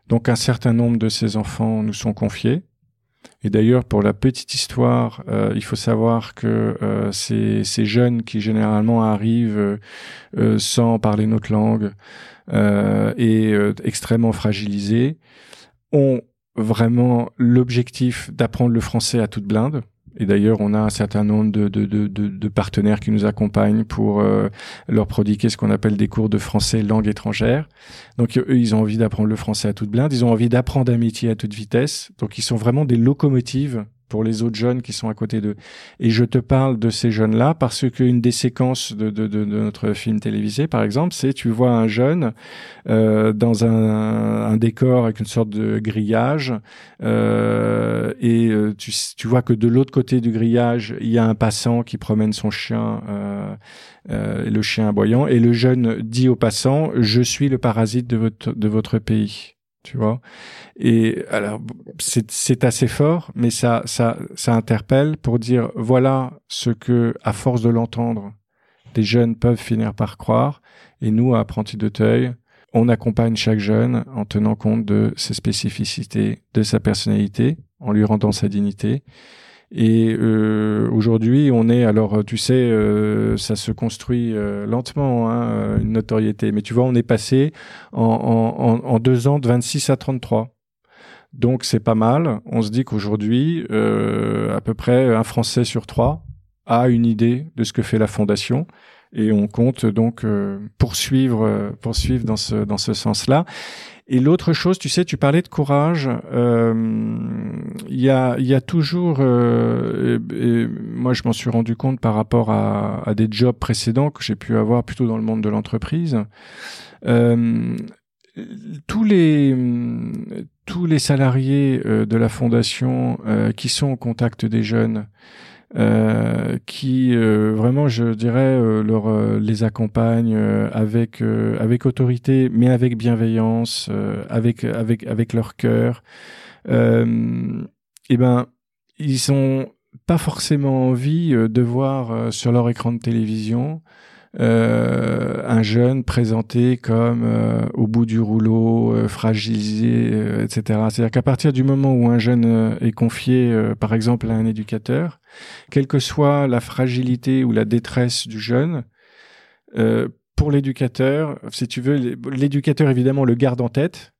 Donc un certain nombre de ces enfants nous sont confiés. Et d'ailleurs, pour la petite histoire, euh, il faut savoir que euh, ces, jeunes qui généralement arrivent euh, sans parler notre langue et extrêmement fragilisés ont vraiment l'objectif d'apprendre le français à toute blinde. Et d'ailleurs, on a un certain nombre de, de, de, de partenaires qui nous accompagnent pour euh, leur prodiguer ce qu'on appelle des cours de français langue étrangère. Donc, eux, ils ont envie d'apprendre le français à toute blinde. Ils ont envie d'apprendre un métier à toute vitesse. Donc, ils sont vraiment des locomotives pour les autres jeunes qui sont à côté d'eux. Et je te parle de ces jeunes-là parce qu'une des séquences de, de, notre film télévisé, par exemple, c'est tu vois un jeune euh, dans un, un, décor avec une sorte de grillage euh, et euh, tu, tu vois que de l'autre côté du grillage, il y a un passant qui promène son chien, euh, euh, le chien aboyant, et le jeune dit au passant, je suis le parasite de votre, de votre pays tu vois. Et alors c'est assez fort, mais ça ça ça interpelle pour dire voilà ce que à force de l'entendre, des jeunes peuvent finir par croire. Et nous, à Apprenti d'Auteuil, on accompagne chaque jeune en tenant compte de ses spécificités, de sa personnalité, en lui rendant sa dignité et euh, aujourd'hui, on est alors, tu sais, euh, ça se construit euh, lentement, hein, une notoriété. Mais tu vois, on est passé en, en, en, deux ans de 26 à 33. Donc c'est pas mal. On se dit qu'aujourd'hui, à peu près un Français sur trois a une idée de ce que fait la fondation et on compte donc poursuivre poursuivre dans ce dans ce sens-là. Et l'autre chose, tu sais, tu parlais de courage. Euh, il y, a, y a toujours, euh, et, moi je m'en suis rendu compte par rapport à, à des jobs précédents que j'ai pu avoir plutôt dans le monde de l'entreprise. Euh, tous les tous les salariés euh, de la fondation euh, qui sont au contact des jeunes euh, qui euh, vraiment, je dirais, euh, leur, les accompagne avec avec autorité, mais avec bienveillance, avec avec avec leur cœur. et ben, ils ont pas forcément envie de voir sur leur écran de télévision euh, un jeune présenté comme euh, au bout du rouleau, euh, fragilisé, etc. C'est-à-dire qu'à partir du moment où un jeune est confié, par exemple, à un éducateur, quelle que soit la fragilité ou la détresse du jeune, pour l'éducateur, si tu veux, l'éducateur évidemment le garde en tête,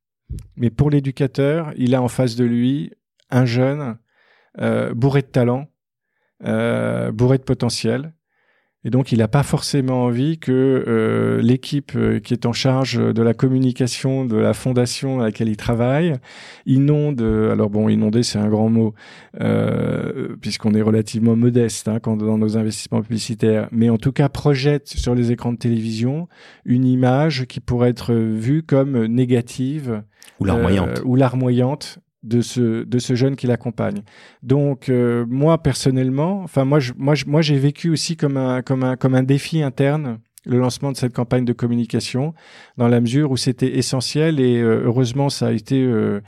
mais pour l'éducateur, il a en face de lui un jeune bourré de talent, bourré de potentiel, et donc, il n'a pas forcément envie que euh, l'équipe euh, qui est en charge de la communication de la fondation à laquelle il travaille inonde. Alors bon, inonder, c'est un grand mot, euh, puisqu'on est relativement modeste hein, quand, dans nos investissements publicitaires. Mais en tout cas, projette sur les écrans de télévision une image qui pourrait être vue comme négative ou larmoyante, ou larmoyante de ce de ce jeune qui l'accompagne. Donc euh, moi personnellement, enfin moi je, moi moi j'ai vécu aussi comme un comme un comme un défi interne le lancement de cette campagne de communication, dans la mesure où c'était essentiel et euh, heureusement ça a été euh,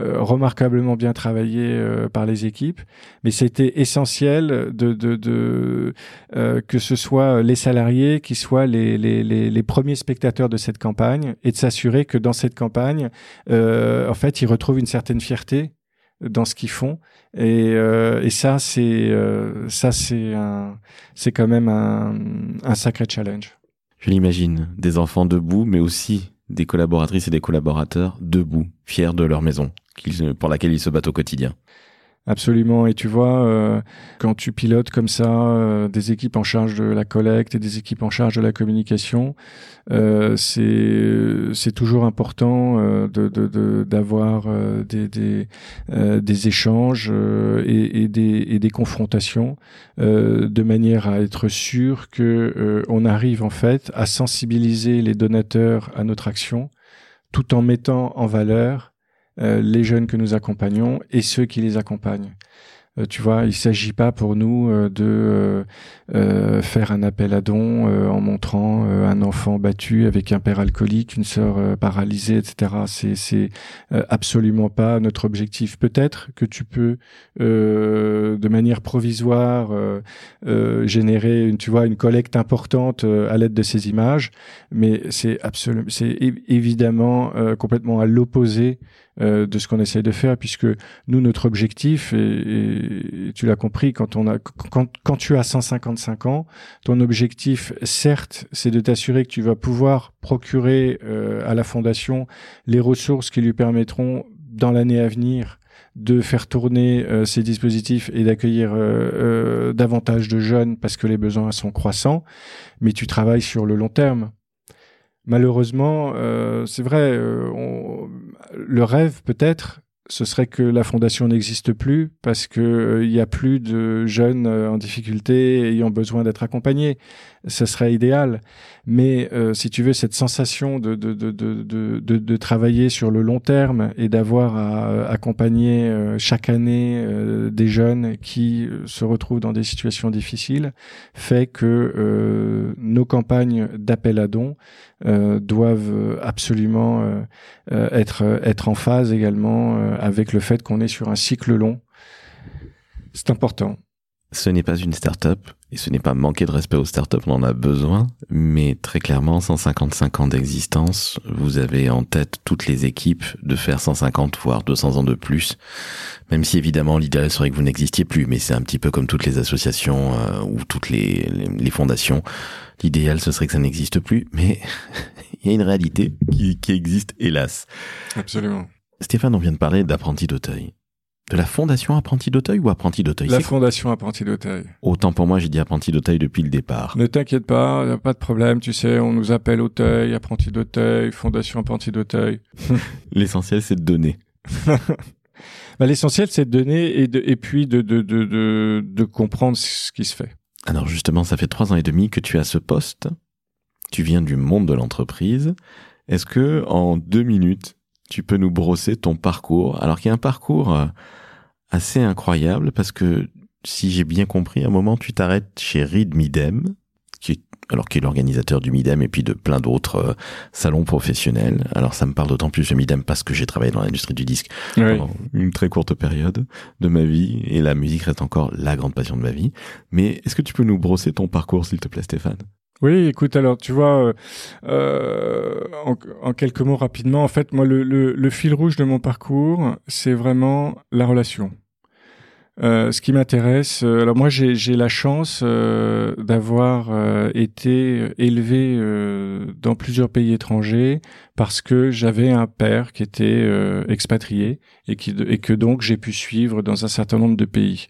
euh, remarquablement bien travaillé par les équipes, mais c'était essentiel de, de, que ce soit les salariés qui soient les, premiers spectateurs de cette campagne et de s'assurer que dans cette campagne, en fait, ils retrouvent une certaine fierté dans ce qu'ils font et, et ça c'est ça c'est quand même un sacré challenge. Je l'imagine, des enfants debout, mais aussi des collaboratrices et des collaborateurs debout, fiers de leur maison, pour laquelle ils se battent au quotidien. Absolument. Et tu vois, euh, quand tu pilotes comme ça euh, des équipes en charge de la collecte et des équipes en charge de la communication, euh, c'est toujours important euh, de d'avoir de, des des, des échanges et, et, des et des confrontations de manière à être sûr que on arrive en fait à sensibiliser les donateurs à notre action, tout en mettant en valeur les jeunes que nous accompagnons et ceux qui les accompagnent. Euh, tu vois, il s'agit pas pour nous euh, de euh, faire un appel à don en montrant un enfant battu avec un père alcoolique, une sœur paralysée, etc. C'est c'est absolument pas notre objectif. Peut-être que tu peux de manière provisoire générer une tu vois une collecte importante à l'aide de ces images, mais c'est absolument c'est évidemment complètement à l'opposé euh, de ce qu'on essaye de faire, puisque nous, notre objectif, et, tu l'as compris, quand, on a, quand, quand tu as 155 ans, ton objectif, certes, c'est de t'assurer que tu vas pouvoir procurer euh, à la fondation les ressources qui lui permettront, dans l'année à venir, de faire tourner euh, ces dispositifs et d'accueillir davantage de jeunes parce que les besoins sont croissants, mais tu travailles sur le long terme malheureusement, euh, c'est vrai, euh, le rêve peut-être, ce serait que la fondation n'existe plus parce que euh, il y a plus de jeunes en difficulté ayant besoin d'être accompagnés ce serait idéal. Mais euh, si tu veux, cette sensation de, de, de, de, de, travailler sur le long terme et d'avoir à euh, accompagner euh, chaque année des jeunes qui se retrouvent dans des situations difficiles fait que nos campagnes d'appel à dons doivent absolument être, être en phase également avec le fait qu'on est sur un cycle long. C'est important. Ce n'est pas une start-up et ce n'est pas manquer de respect aux startups, on en a besoin, mais très clairement, 155 ans d'existence, vous avez en tête toutes les équipes de faire 150 voire 200 ans de plus, même si évidemment l'idéal serait que vous n'existiez plus, mais c'est un petit peu comme toutes les associations euh, ou toutes les, les, fondations. L'idéal ce serait que ça n'existe plus, mais il y a une réalité qui, qui existe hélas. Absolument. Stéphane, on vient de parler d'apprenti d'Auteuil. De la Fondation Apprenti d'Auteuil ou Apprenti d'Auteuil? La Fondation Apprenti d'Auteuil. Autant pour moi, j'ai dit Apprenti d'Auteuil depuis le départ. Ne t'inquiète pas, pas de problème, tu sais, on nous appelle Auteuil, Apprenti d'Auteuil, Fondation Apprenti d'Auteuil. L'essentiel, c'est de donner. bah, L'essentiel, c'est de donner et, de, et puis de, de, de, de, de comprendre ce qui se fait. Alors justement, ça fait trois ans et demi que tu as ce poste. Tu viens du monde de l'entreprise. Est-ce que en deux minutes, tu peux nous brosser ton parcours Alors qu'il y a un parcours euh, assez incroyable parce que si j'ai bien compris, à un moment tu t'arrêtes chez Reed Midem, qui est, alors qui est l'organisateur du Midem et puis de plein d'autres euh, salons professionnels. Alors ça me parle d'autant plus de Midem parce que j'ai travaillé dans l'industrie du disque pendant une très courte période de ma vie et la musique reste encore la grande passion de ma vie. Mais est-ce que tu peux nous brosser ton parcours s'il te plaît Stéphane? Oui, écoute, alors tu vois, euh, euh, en, quelques mots rapidement, en fait, moi, le, fil rouge de mon parcours, c'est vraiment la relation. Euh, ce qui m'intéresse, alors moi j'ai la chance d'avoir été élevé dans plusieurs pays étrangers parce que j'avais un père qui était expatrié et, qui, et que donc j'ai pu suivre dans un certain nombre de pays.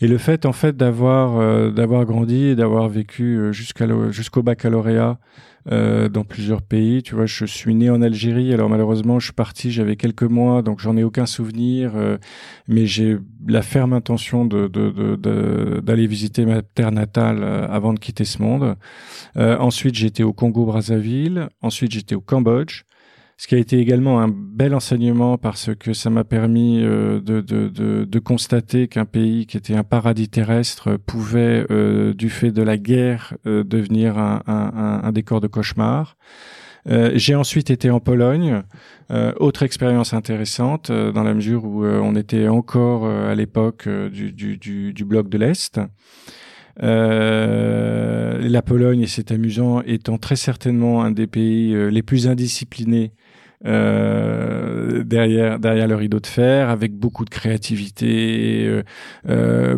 Et le fait, en fait, d'avoir euh, d'avoir grandi et d'avoir vécu euh, jusqu'au baccalauréat euh, dans plusieurs pays. Tu vois, je suis né en Algérie. Alors malheureusement, je suis parti. J'avais quelques mois, donc j'en ai aucun souvenir. Euh, mais j'ai la ferme intention de d'aller visiter ma terre natale avant de quitter ce monde. ensuite, j'étais au Congo Brazzaville. Ensuite, j'étais au Cambodge ce qui a été également un bel enseignement parce que ça m'a permis euh, de, de, de, de, constater qu'un pays qui était un paradis terrestre pouvait, euh, du fait de la guerre, euh, devenir un, un, un, décor de cauchemar. J'ai ensuite été en Pologne, autre expérience intéressante dans la mesure où on était encore à l'époque du, du, du, du, bloc de l'Est. la Pologne, et c'est amusant, étant très certainement un des pays les plus indisciplinés euh, derrière derrière le rideau de fer, avec beaucoup de créativité,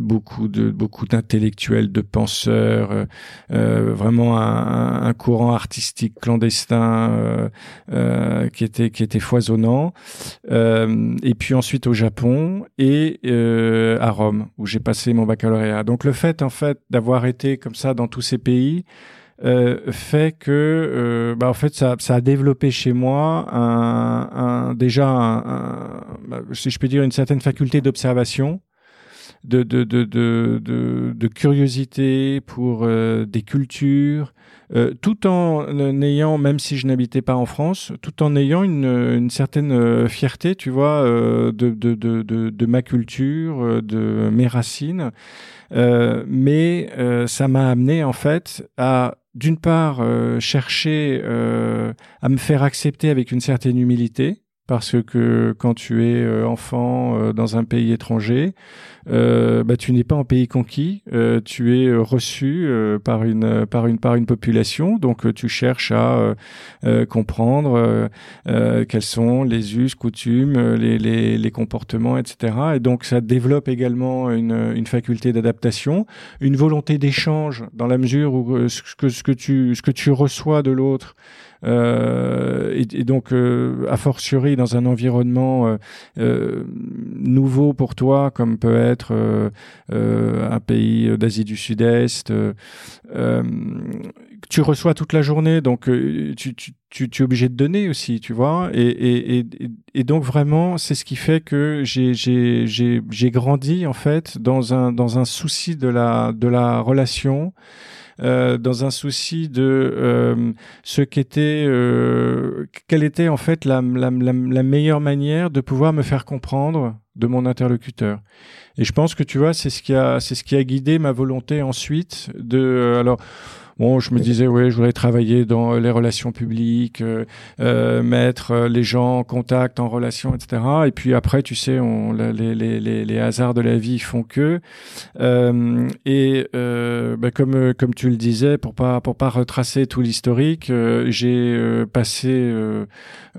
beaucoup de beaucoup d'intellectuels, de penseurs, vraiment un, un, courant artistique clandestin qui était qui était foisonnant. et puis ensuite au Japon et à Rome où j'ai passé mon baccalauréat. Donc le fait en fait d'avoir été comme ça dans tous ces pays euh, fait que euh, bah, en fait ça, ça a développé chez moi un, un déjà un, bah, si je peux dire une certaine faculté d'observation de, de, de, de, de, curiosité pour euh, des cultures, euh, tout en ayant, même si je n'habitais pas en France, tout en ayant une, une certaine fierté, tu vois, de, de, de, de, de ma culture, de mes racines. mais ça m'a amené en fait à d'une part, euh, chercher euh, à me faire accepter avec une certaine humilité, parce que quand tu es euh, enfant dans un pays étranger, euh, bah, tu n'es pas en pays conquis, euh, tu es euh, reçu par une par une par une population, donc tu cherches à comprendre quels sont les us, coutumes, les, les, les, comportements, etc. Et donc ça développe également une, une faculté d'adaptation, une volonté d'échange dans la mesure où ce que ce que tu ce que tu reçois de l'autre euh, et, et, donc, euh, a fortiori, dans un environnement euh, euh, nouveau pour toi, comme peut être un pays d'Asie du Sud-Est, tu reçois toute la journée, donc tu, es obligé de donner aussi, tu vois. Et, donc vraiment, c'est ce qui fait que j'ai grandi en fait dans un souci de la relation. Euh, dans un souci de euh, ce qu'était, euh, quelle était en fait la, la, la, la, meilleure manière de pouvoir me faire comprendre de mon interlocuteur. Et je pense que tu vois, c'est ce qui a, c'est ce qui a guidé ma volonté ensuite de, alors Bon, je me disais, ouais, je voudrais travailler dans les relations publiques, euh, euh mettre euh, les gens en contact, en relation, etc. Et puis après, tu sais, les, hasards de la vie font que. Euh, et euh, bah, comme comme tu le disais, pour pas pour pas retracer tout l'historique, j'ai passé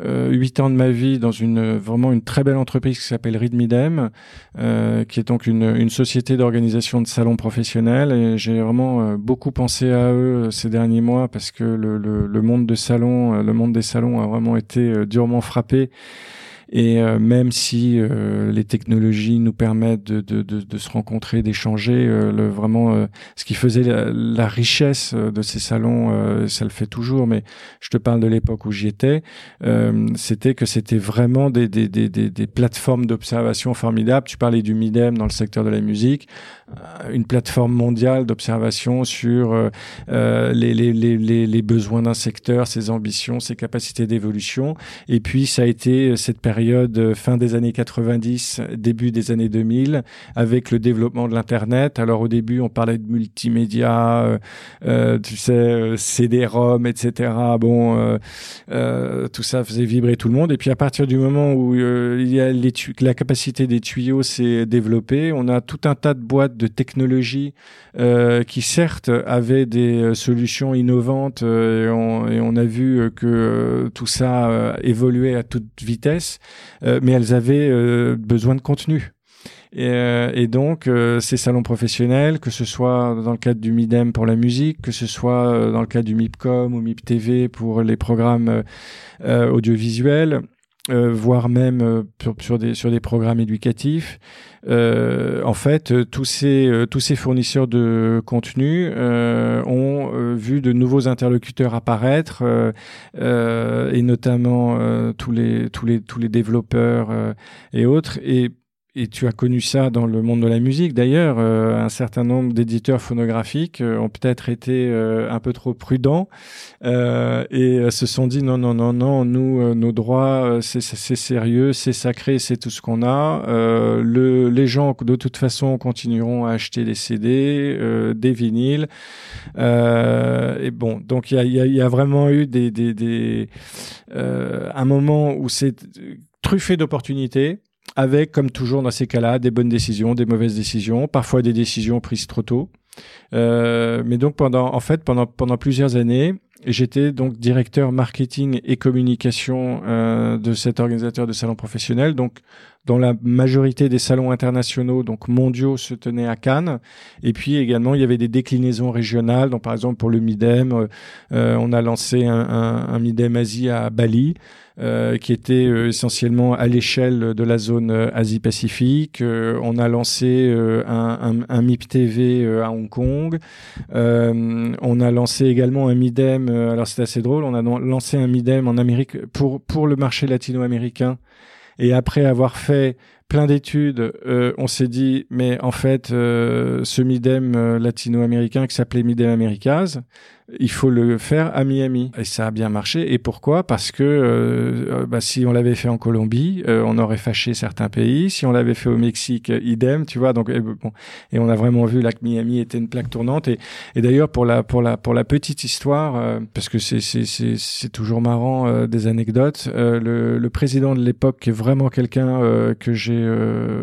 huit ans de ma vie dans une vraiment une très belle entreprise qui s'appelle Read Midem, qui est donc une, une société d'organisation de salons professionnels. Et j'ai vraiment beaucoup pensé à eux ces derniers mois parce que le, le, le, monde de salon, euh, le monde des salons a vraiment été euh, durement frappé et euh, même si euh, les technologies nous permettent de, de, de, de se rencontrer, d'échanger, euh, le, vraiment ce qui faisait la, richesse de ces salons, ça le fait toujours. Mais je te parle de l'époque où j'y étais, c'était que c'était vraiment des, des, des, des plateformes d'observation formidables. Tu parlais du Midem dans le secteur de la musique, une plateforme mondiale d'observation sur les, les, les, les besoins d'un secteur, ses ambitions, ses capacités d'évolution. Et puis ça a été cette période période euh, fin des années 90, début des années 2000, avec le développement de l'Internet. Alors au début, on parlait de multimédia, euh, euh tu sais, CD-ROM, etc. Bon, tout ça faisait vibrer tout le monde. Et puis à partir du moment où il y a la capacité des tuyaux s'est développée, on a tout un tas de boîtes de technologies qui certes avaient des solutions innovantes et et, on, a vu que tout ça évoluait à toute vitesse. Euh, mais elles avaient euh, besoin de contenu. Et, euh, et, donc, ces salons professionnels, que ce soit dans le cadre du MIDEM pour la musique, que ce soit dans le cadre du MIPCOM ou MIPTV pour les programmes audiovisuels, voire même sur, sur, des, sur des programmes éducatifs, euh, en fait, euh, tous ces euh, tous ces fournisseurs de contenu ont vu de nouveaux interlocuteurs apparaître et notamment tous les tous les tous les développeurs et autres. Et et tu as connu ça dans le monde de la musique. D'ailleurs, euh, un certain nombre d'éditeurs phonographiques euh, ont peut-être été euh, un peu trop prudents et se sont dit non non non non nous nos droits c'est sérieux, c'est sacré, c'est tout ce qu'on a. le, les gens de toute façon continueront à acheter des CD, des vinyles. Et bon donc il y a, y, a, y a, vraiment eu des, des, des un moment où c'est truffé d'opportunités avec, comme toujours dans ces cas-là, des bonnes décisions, des mauvaises décisions, parfois des décisions prises trop tôt. Euh, mais donc pendant, en fait, pendant pendant plusieurs années, j'étais donc directeur marketing et communication euh, de cet organisateur de salons professionnels. Donc, dans la majorité des salons internationaux, donc mondiaux, se tenaient à Cannes. Et puis également, il y avait des déclinaisons régionales. Donc, par exemple, pour le Midem, euh, euh, on a lancé un, Midem Asie à Bali. Euh, qui était essentiellement à l'échelle de la zone Asie-Pacifique. on a lancé un, MIP TV à Hong Kong. on a lancé également un MIDEM. alors c'est assez drôle. On a lancé un MIDEM en Amérique pour pour le marché latino-américain. Et après avoir fait plein d'études, euh, on s'est dit, mais en fait, euh, ce Midem latino-américain qui s'appelait Midem Americas, il faut le faire à Miami. Et ça a bien marché. Et pourquoi? Parce que euh, bah, si on l'avait fait en Colombie, euh, on aurait fâché certains pays. Si on l'avait fait au Mexique, idem, tu vois. Donc et, on a vraiment vu que Miami était une plaque tournante. Et, d'ailleurs pour la pour la pour la petite histoire, euh, parce que c'est toujours marrant euh, des anecdotes. Euh, le, le président de l'époque, qui est vraiment quelqu'un que j'ai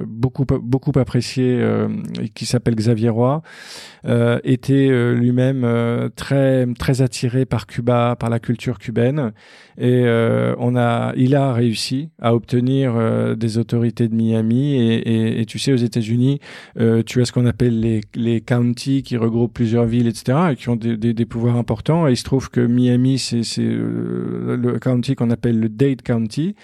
beaucoup beaucoup apprécié, qui s'appelle Xavier Roy, était lui-même très très attiré par Cuba, par la culture cubaine, et euh, on a, il a réussi à obtenir euh, des autorités de Miami. Et, tu sais, aux États-Unis, euh, tu as ce qu'on appelle les, les counties qui regroupent plusieurs villes, etc., et qui ont des, pouvoirs importants. Et il se trouve que Miami, c'est euh, le county qu'on appelle le Dade County.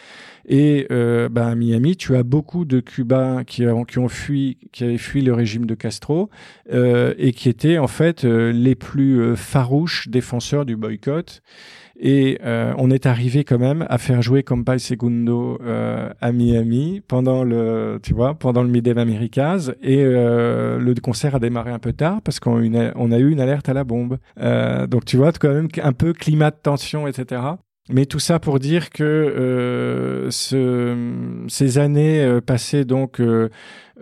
Et euh, ben, à Miami, tu as beaucoup de Cubains qui ont, qui ont fui, qui avaient fui le régime de Castro euh, et qui étaient en fait euh, les plus euh, farouches défenseurs du boycott. Et euh, on est arrivé quand même à faire jouer Compay Segundo euh, à Miami pendant le, tu vois, pendant le Midem Americas. Et le concert a démarré un peu tard parce qu'on on a eu une alerte à la bombe. donc tu vois, quand même un peu climat de tension, etc. Mais tout ça pour dire que euh, ce, ces années euh, passées donc euh,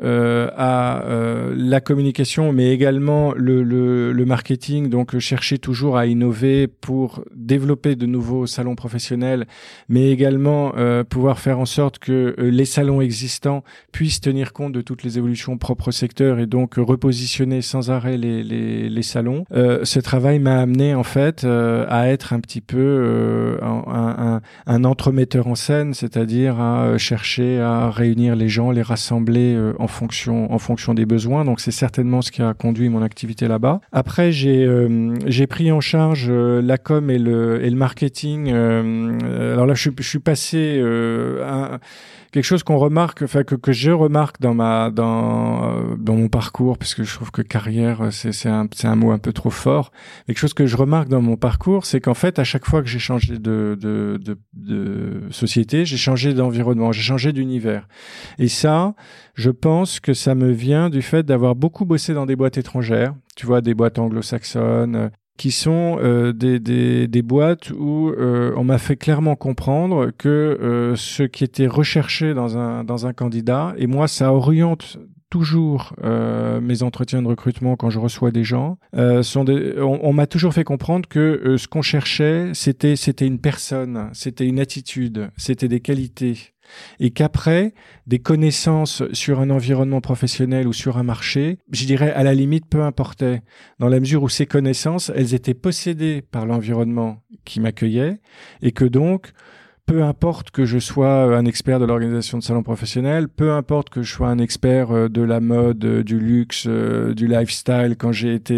euh, à euh, la communication, mais également le, le, le, marketing. Donc, chercher toujours à innover pour développer de nouveaux salons professionnels, mais également euh, pouvoir faire en sorte que euh, les salons existants puissent tenir compte de toutes les évolutions propres au secteur et donc repositionner sans arrêt les, les, les salons. Euh, ce travail m'a amené en fait à être un petit peu un, un, un, entremetteur en scène, c'est-à-dire à chercher à réunir les gens, les rassembler en fonction en fonction des besoins. Donc c'est certainement ce qui a conduit mon activité là-bas. Après j'ai euh, j'ai pris en charge euh, la com et le et le marketing. Euh, alors là je, je suis passé à quelque chose qu'on remarque, enfin que, que je remarque dans ma dans euh, dans mon parcours, puisque je trouve que carrière c'est c'est un c'est un mot un peu trop fort. Quelque chose que je remarque dans mon parcours, c'est qu'en fait à chaque fois que j'ai changé de de de, de société, j'ai changé d'environnement, j'ai changé d'univers. Et ça, je pense que ça me vient du fait d'avoir beaucoup bossé dans des boîtes étrangères, tu vois, des boîtes anglo-saxonnes, qui sont euh, des, des, des, boîtes où euh, on m'a fait clairement comprendre que euh, ce qui était recherché dans un, dans un candidat, et moi ça oriente toujours euh, mes entretiens de recrutement quand je reçois des gens, euh, sont des, on, on m'a toujours fait comprendre que euh, ce qu'on cherchait, c'était c'était une personne, c'était une attitude, c'était des qualités, et qu'après, des connaissances sur un environnement professionnel ou sur un marché, je dirais à la limite peu importait, dans la mesure où ces connaissances, elles étaient possédées par l'environnement qui m'accueillait, et que donc, peu importe que je sois un expert de l'organisation de salon professionnel, peu importe que je sois un expert euh, de la mode, euh, du luxe, euh, du lifestyle quand j'ai été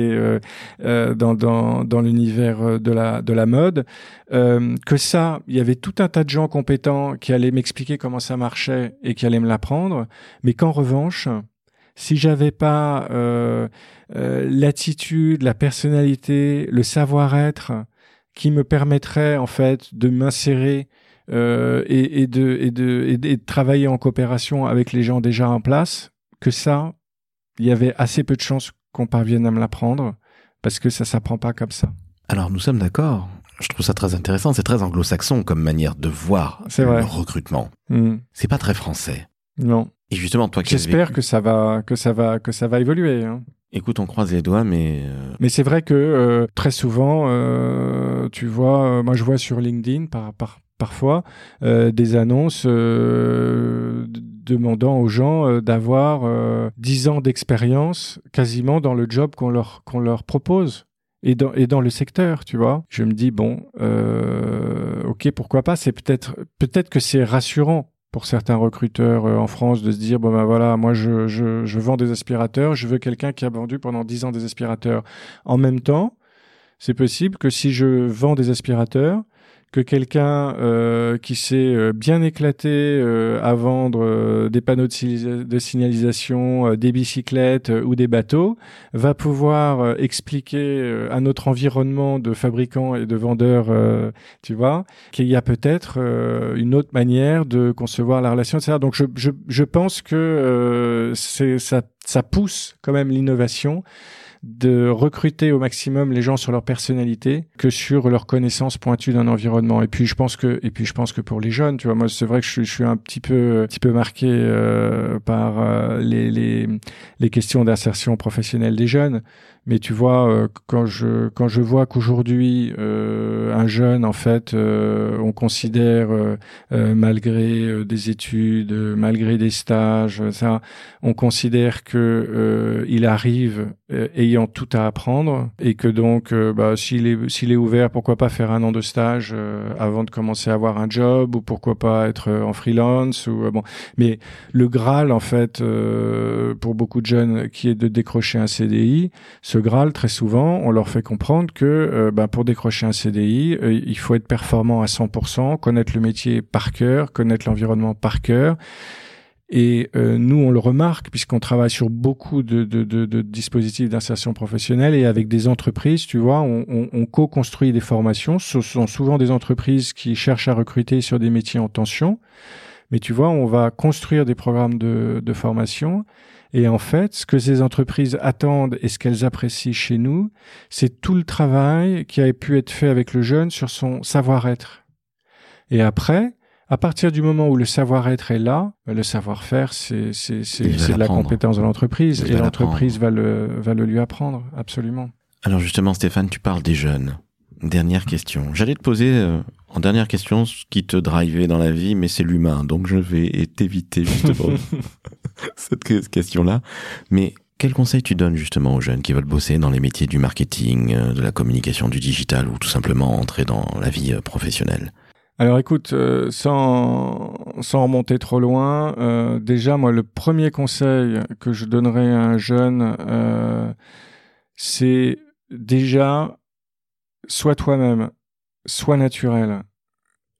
dans, dans, dans l'univers de la, de la mode, que ça, il y avait tout un tas de gens compétents qui allaient m'expliquer comment ça marchait et qui allaient me l'apprendre, mais qu'en revanche, si j'avais pas euh, euh, l'attitude, la personnalité, le savoir-être qui me permettrait en fait de m'insérer euh, et, et, de, et, de, et, de, travailler en coopération avec les gens déjà en place, que ça, il y avait assez peu de chances qu'on parvienne à me l'apprendre, parce que ça s'apprend pas comme ça. Alors nous sommes d'accord. Je trouve ça très intéressant. C'est très anglo-saxon comme manière de voir le vrai. recrutement. Mmh. C'est pas très français. Non. Et justement, toi, j'espère que ça va, que ça va, que ça va évoluer. Hein. Écoute, on croise les doigts, mais. Euh... Mais c'est vrai que euh, très souvent, euh, tu vois, moi je vois sur LinkedIn par, par parfois euh, des annonces euh, demandant aux gens euh, d'avoir 10 ans d'expérience quasiment dans le job qu'on leur, qu'on leur propose. et dans, et dans le secteur, tu vois. Je me dis bon, ok, pourquoi pas. C'est peut-être peut-être que c'est rassurant pour certains recruteurs en France de se dire bon ben voilà, moi je, je, je vends des aspirateurs, je veux quelqu'un qui a vendu pendant 10 ans des aspirateurs. En même temps, c'est possible que si je vends des aspirateurs, que quelqu'un euh, qui s'est euh, bien éclaté euh, à vendre euh, des panneaux de, signalisation, euh, des bicyclettes ou des bateaux, va pouvoir expliquer à notre environnement de fabricants et de vendeurs, tu vois, qu'il y a peut-être une autre manière de concevoir la relation, etc. Donc je, je, je pense que ça, ça pousse quand même l'innovation de recruter au maximum les gens sur leur personnalité que sur leur connaissance pointue d'un environnement. Et puis je pense que et puis je pense que pour les jeunes, tu vois, moi c'est vrai que je, je, suis un petit peu un petit peu marqué euh, par euh, les, les les questions d'insertion professionnelle des jeunes. Mais tu vois, euh, quand je quand je vois qu'aujourd'hui euh, un jeune, en fait, euh, on considère malgré des études, malgré des stages, ça, on considère que il arrive ayant tout à apprendre et que donc, bah, s'il est s'il est ouvert, pourquoi pas faire un an de stage avant de commencer à avoir un job ou pourquoi pas être en freelance ou bon. Mais le graal, en fait, pour beaucoup de jeunes, qui est de décrocher un CDI Graal, très souvent, on leur fait comprendre que euh, ben, pour décrocher un CDI, euh, il faut être performant à 100%, connaître le métier par cœur, connaître l'environnement par cœur. Et euh, nous, on le remarque puisqu'on travaille sur beaucoup de, dispositifs d'insertion professionnelle et avec des entreprises, tu vois, on, on, on co-construit des formations. Ce sont souvent des entreprises qui cherchent à recruter sur des métiers en tension. Mais tu vois, on va construire des programmes de formation et en fait, ce que ces entreprises attendent et ce qu'elles apprécient chez nous, c'est tout le travail qui a pu être fait avec le jeune sur son savoir-être. Et après, à partir du moment où le savoir-être est là, le savoir-faire, c'est de la compétence de l'entreprise et l'entreprise va le va le lui apprendre absolument. Alors justement, Stéphane, tu parles des jeunes. Dernière question. J'allais te poser euh, en dernière question ce qui te drivait dans la vie, mais c'est l'humain, donc je vais t'éviter justement cette question-là. Mais quel conseil tu donnes justement aux jeunes qui veulent bosser dans les métiers du marketing, euh, de la communication, du digital ou tout simplement entrer dans la vie euh, professionnelle? Alors écoute, sans, sans remonter trop loin, déjà moi le premier conseil que je donnerais à un jeune, c'est déjà sois toi-même, sois naturel.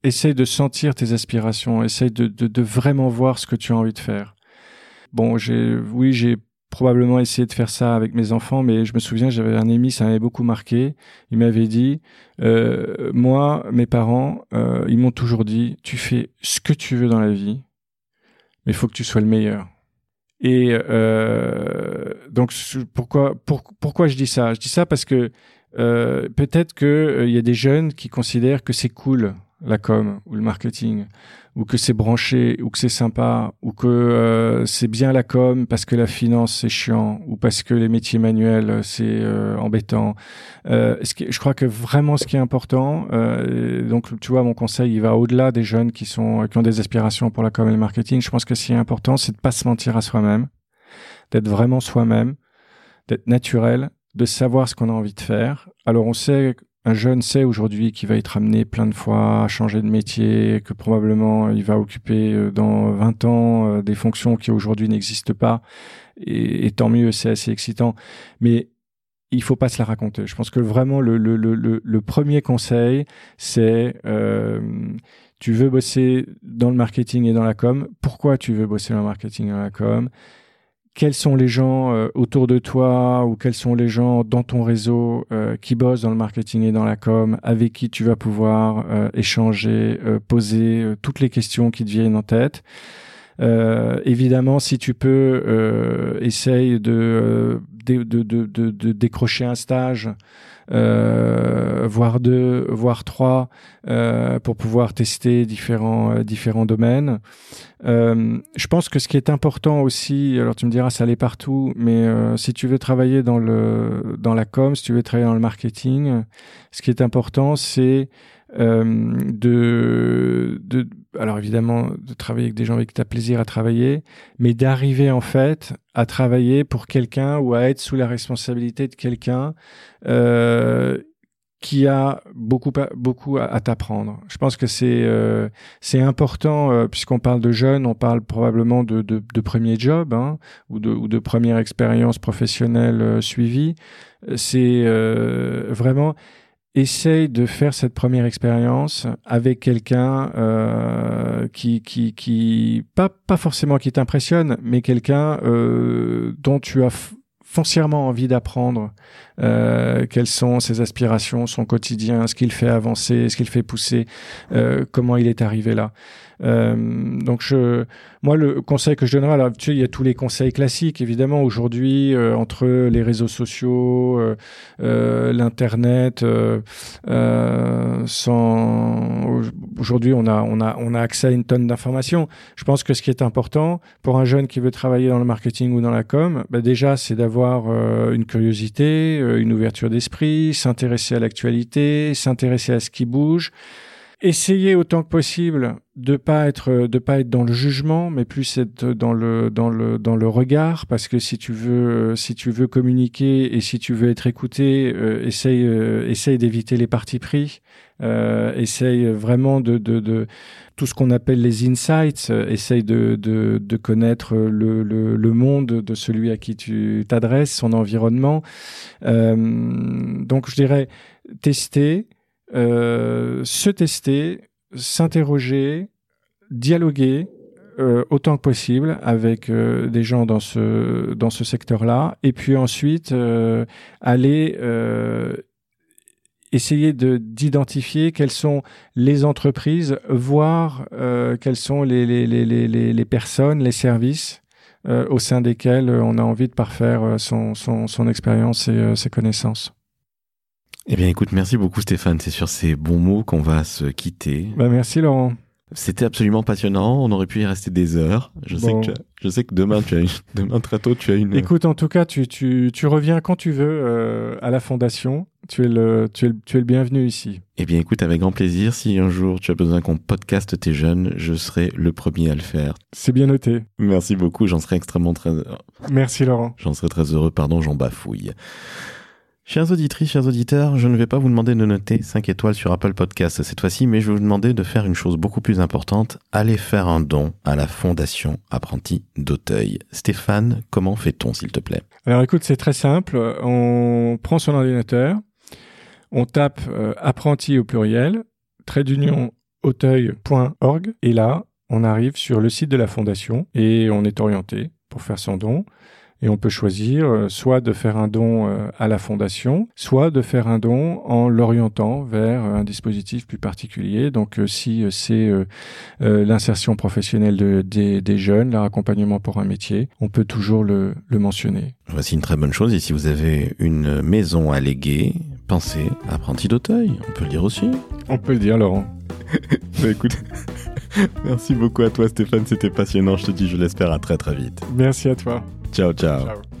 Essaye de sentir tes aspirations, essaye de, vraiment voir ce que tu as envie de faire. Bon, oui, j'ai probablement essayé de faire ça avec mes enfants, mais je me souviens, j'avais un ami, ça m'avait beaucoup marqué. Il m'avait dit, euh, moi, mes parents, euh, ils m'ont toujours dit, tu fais ce que tu veux dans la vie, mais il faut que tu sois le meilleur. Et euh, donc, pourquoi, pour, pourquoi je dis ça? Je dis ça parce que peut-être qu'il y a des jeunes qui considèrent que c'est cool la com ou le marketing, ou que c'est branché, ou que c'est sympa, ou que euh, c'est bien la com parce que la finance c'est chiant, ou parce que les métiers manuels c'est embêtant. Ce qui, je crois que vraiment ce qui est important, donc tu vois mon conseil il va au-delà des jeunes qui sont qui ont des aspirations pour la com et le marketing. Je pense que ce qui est important c'est de pas se mentir à soi-même, d'être vraiment soi-même, d'être naturel de savoir ce qu'on a envie de faire. Alors on sait, un jeune sait aujourd'hui qu'il va être amené plein de fois à changer de métier, que probablement il va occuper euh, dans 20 ans euh, des fonctions qui aujourd'hui n'existent pas. Et, tant mieux, c'est assez excitant. Mais il faut pas se la raconter. Je pense que vraiment le, premier conseil, c'est euh, tu veux bosser dans le marketing et dans la com. Pourquoi tu veux bosser dans le marketing et dans la com? Quels sont les gens euh, autour de toi ou quels sont les gens dans ton réseau euh, qui bossent dans le marketing et dans la com, avec qui tu vas pouvoir euh, échanger, poser toutes les questions qui te viennent en tête? Évidemment, si tu peux, essaye de, de, de, de, de décrocher un stage euh, voire deux, voire trois, euh, pour pouvoir tester différents euh, différents domaines. Euh, je pense que ce qui est important aussi, alors tu me diras ça allait partout, mais euh, si tu veux travailler dans le dans la com, si tu veux travailler dans le marketing, ce qui est important, c'est de, de, alors évidemment, de travailler avec des gens avec qui tu as plaisir à travailler, mais d'arriver en fait à travailler pour quelqu'un ou à être sous la responsabilité de quelqu'un euh, qui a beaucoup beaucoup à, t'apprendre. Je pense que c'est euh, c'est important euh, puisqu'on parle de jeunes, on parle probablement de de, de premier job hein, ou de ou de première expérience professionnelle euh, suivie. C'est euh, vraiment essaye de faire cette première expérience avec quelqu'un euh, qui, qui, qui pas, pas forcément qui t'impressionne, mais quelqu'un euh, dont tu as foncièrement envie d'apprendre euh, quelles sont ses aspirations, son quotidien, ce qu'il fait avancer, ce qu'il fait pousser, euh, comment il est arrivé là. Euh, donc je, moi le conseil que je donnerais, alors tu sais, il y a tous les conseils classiques évidemment aujourd'hui euh, entre les réseaux sociaux, euh, euh l'internet, sans aujourd'hui on a on a on a accès à une tonne d'informations. Je pense que ce qui est important pour un jeune qui veut travailler dans le marketing ou dans la com, bah déjà c'est d'avoir une curiosité, une ouverture d'esprit, s'intéresser à l'actualité, s'intéresser à ce qui bouge. Essayer autant que possible de pas être de pas être dans le jugement, mais plus être dans le dans le dans le regard, parce que si tu veux si tu veux communiquer et si tu veux être écouté, euh, essaye euh, essaye d'éviter les partis pris, euh, essaye vraiment de, de, de tout ce qu'on appelle les insights, essaye de, de, de connaître le, le, le, monde de celui à qui tu t'adresses, son environnement. Donc je dirais tester, se tester, s'interroger, dialoguer euh, autant que possible avec euh, des gens dans ce dans ce secteur-là, et puis ensuite euh, aller essayer de d'identifier quelles sont les entreprises, voir quelles sont les les, les, les, les personnes, les services au sein desquels on a envie de parfaire son, son, son expérience et ses connaissances. Eh bien, écoute, merci beaucoup Stéphane. C'est sur ces bons mots qu'on va se quitter. Bah, merci Laurent. C'était absolument passionnant. On aurait pu y rester des heures. Je sais que je sais que demain tu as une, demain très tôt tu as une. Écoute, en tout cas, tu tu tu reviens quand tu veux euh, à la fondation. Tu es le tu es le, tu es le bienvenu ici. Eh bien, écoute, avec grand plaisir. Si un jour tu as besoin qu'on podcast tes jeunes, je serai le premier à le faire. C'est bien noté. Merci beaucoup. J'en serai extrêmement très. Merci Laurent. J'en serai très heureux. Pardon, j'en bafouille. Chers auditrices, chers auditeurs, je ne vais pas vous demander de noter 5 étoiles sur Apple Podcast cette fois-ci, mais je vais vous demander de faire une chose beaucoup plus importante, aller faire un don à la Fondation Apprenti d'Auteuil. Stéphane, comment fait-on s'il te plaît? Alors écoute, c'est très simple, on prend son ordinateur, on tape euh, apprenti au pluriel, trait d'union auteuil.org, et là, on arrive sur le site de la Fondation et on est orienté pour faire son don. Et on peut choisir euh, soit de faire un don euh, à la fondation, soit de faire un don en l'orientant vers un dispositif plus particulier. Donc euh, si c'est l'insertion professionnelle de, des, jeunes, leur accompagnement pour un métier, on peut toujours le, le mentionner. Voici une très bonne chose. Et si vous avez une maison à léguer, pensez apprenti d'Auteuil. On peut le dire aussi. On peut le dire, Laurent. bah, écoute, merci beaucoup à toi Stéphane, c'était passionnant. Je te dis, je l'espère à très très vite. Merci à toi. Ciao, ciao. ciao.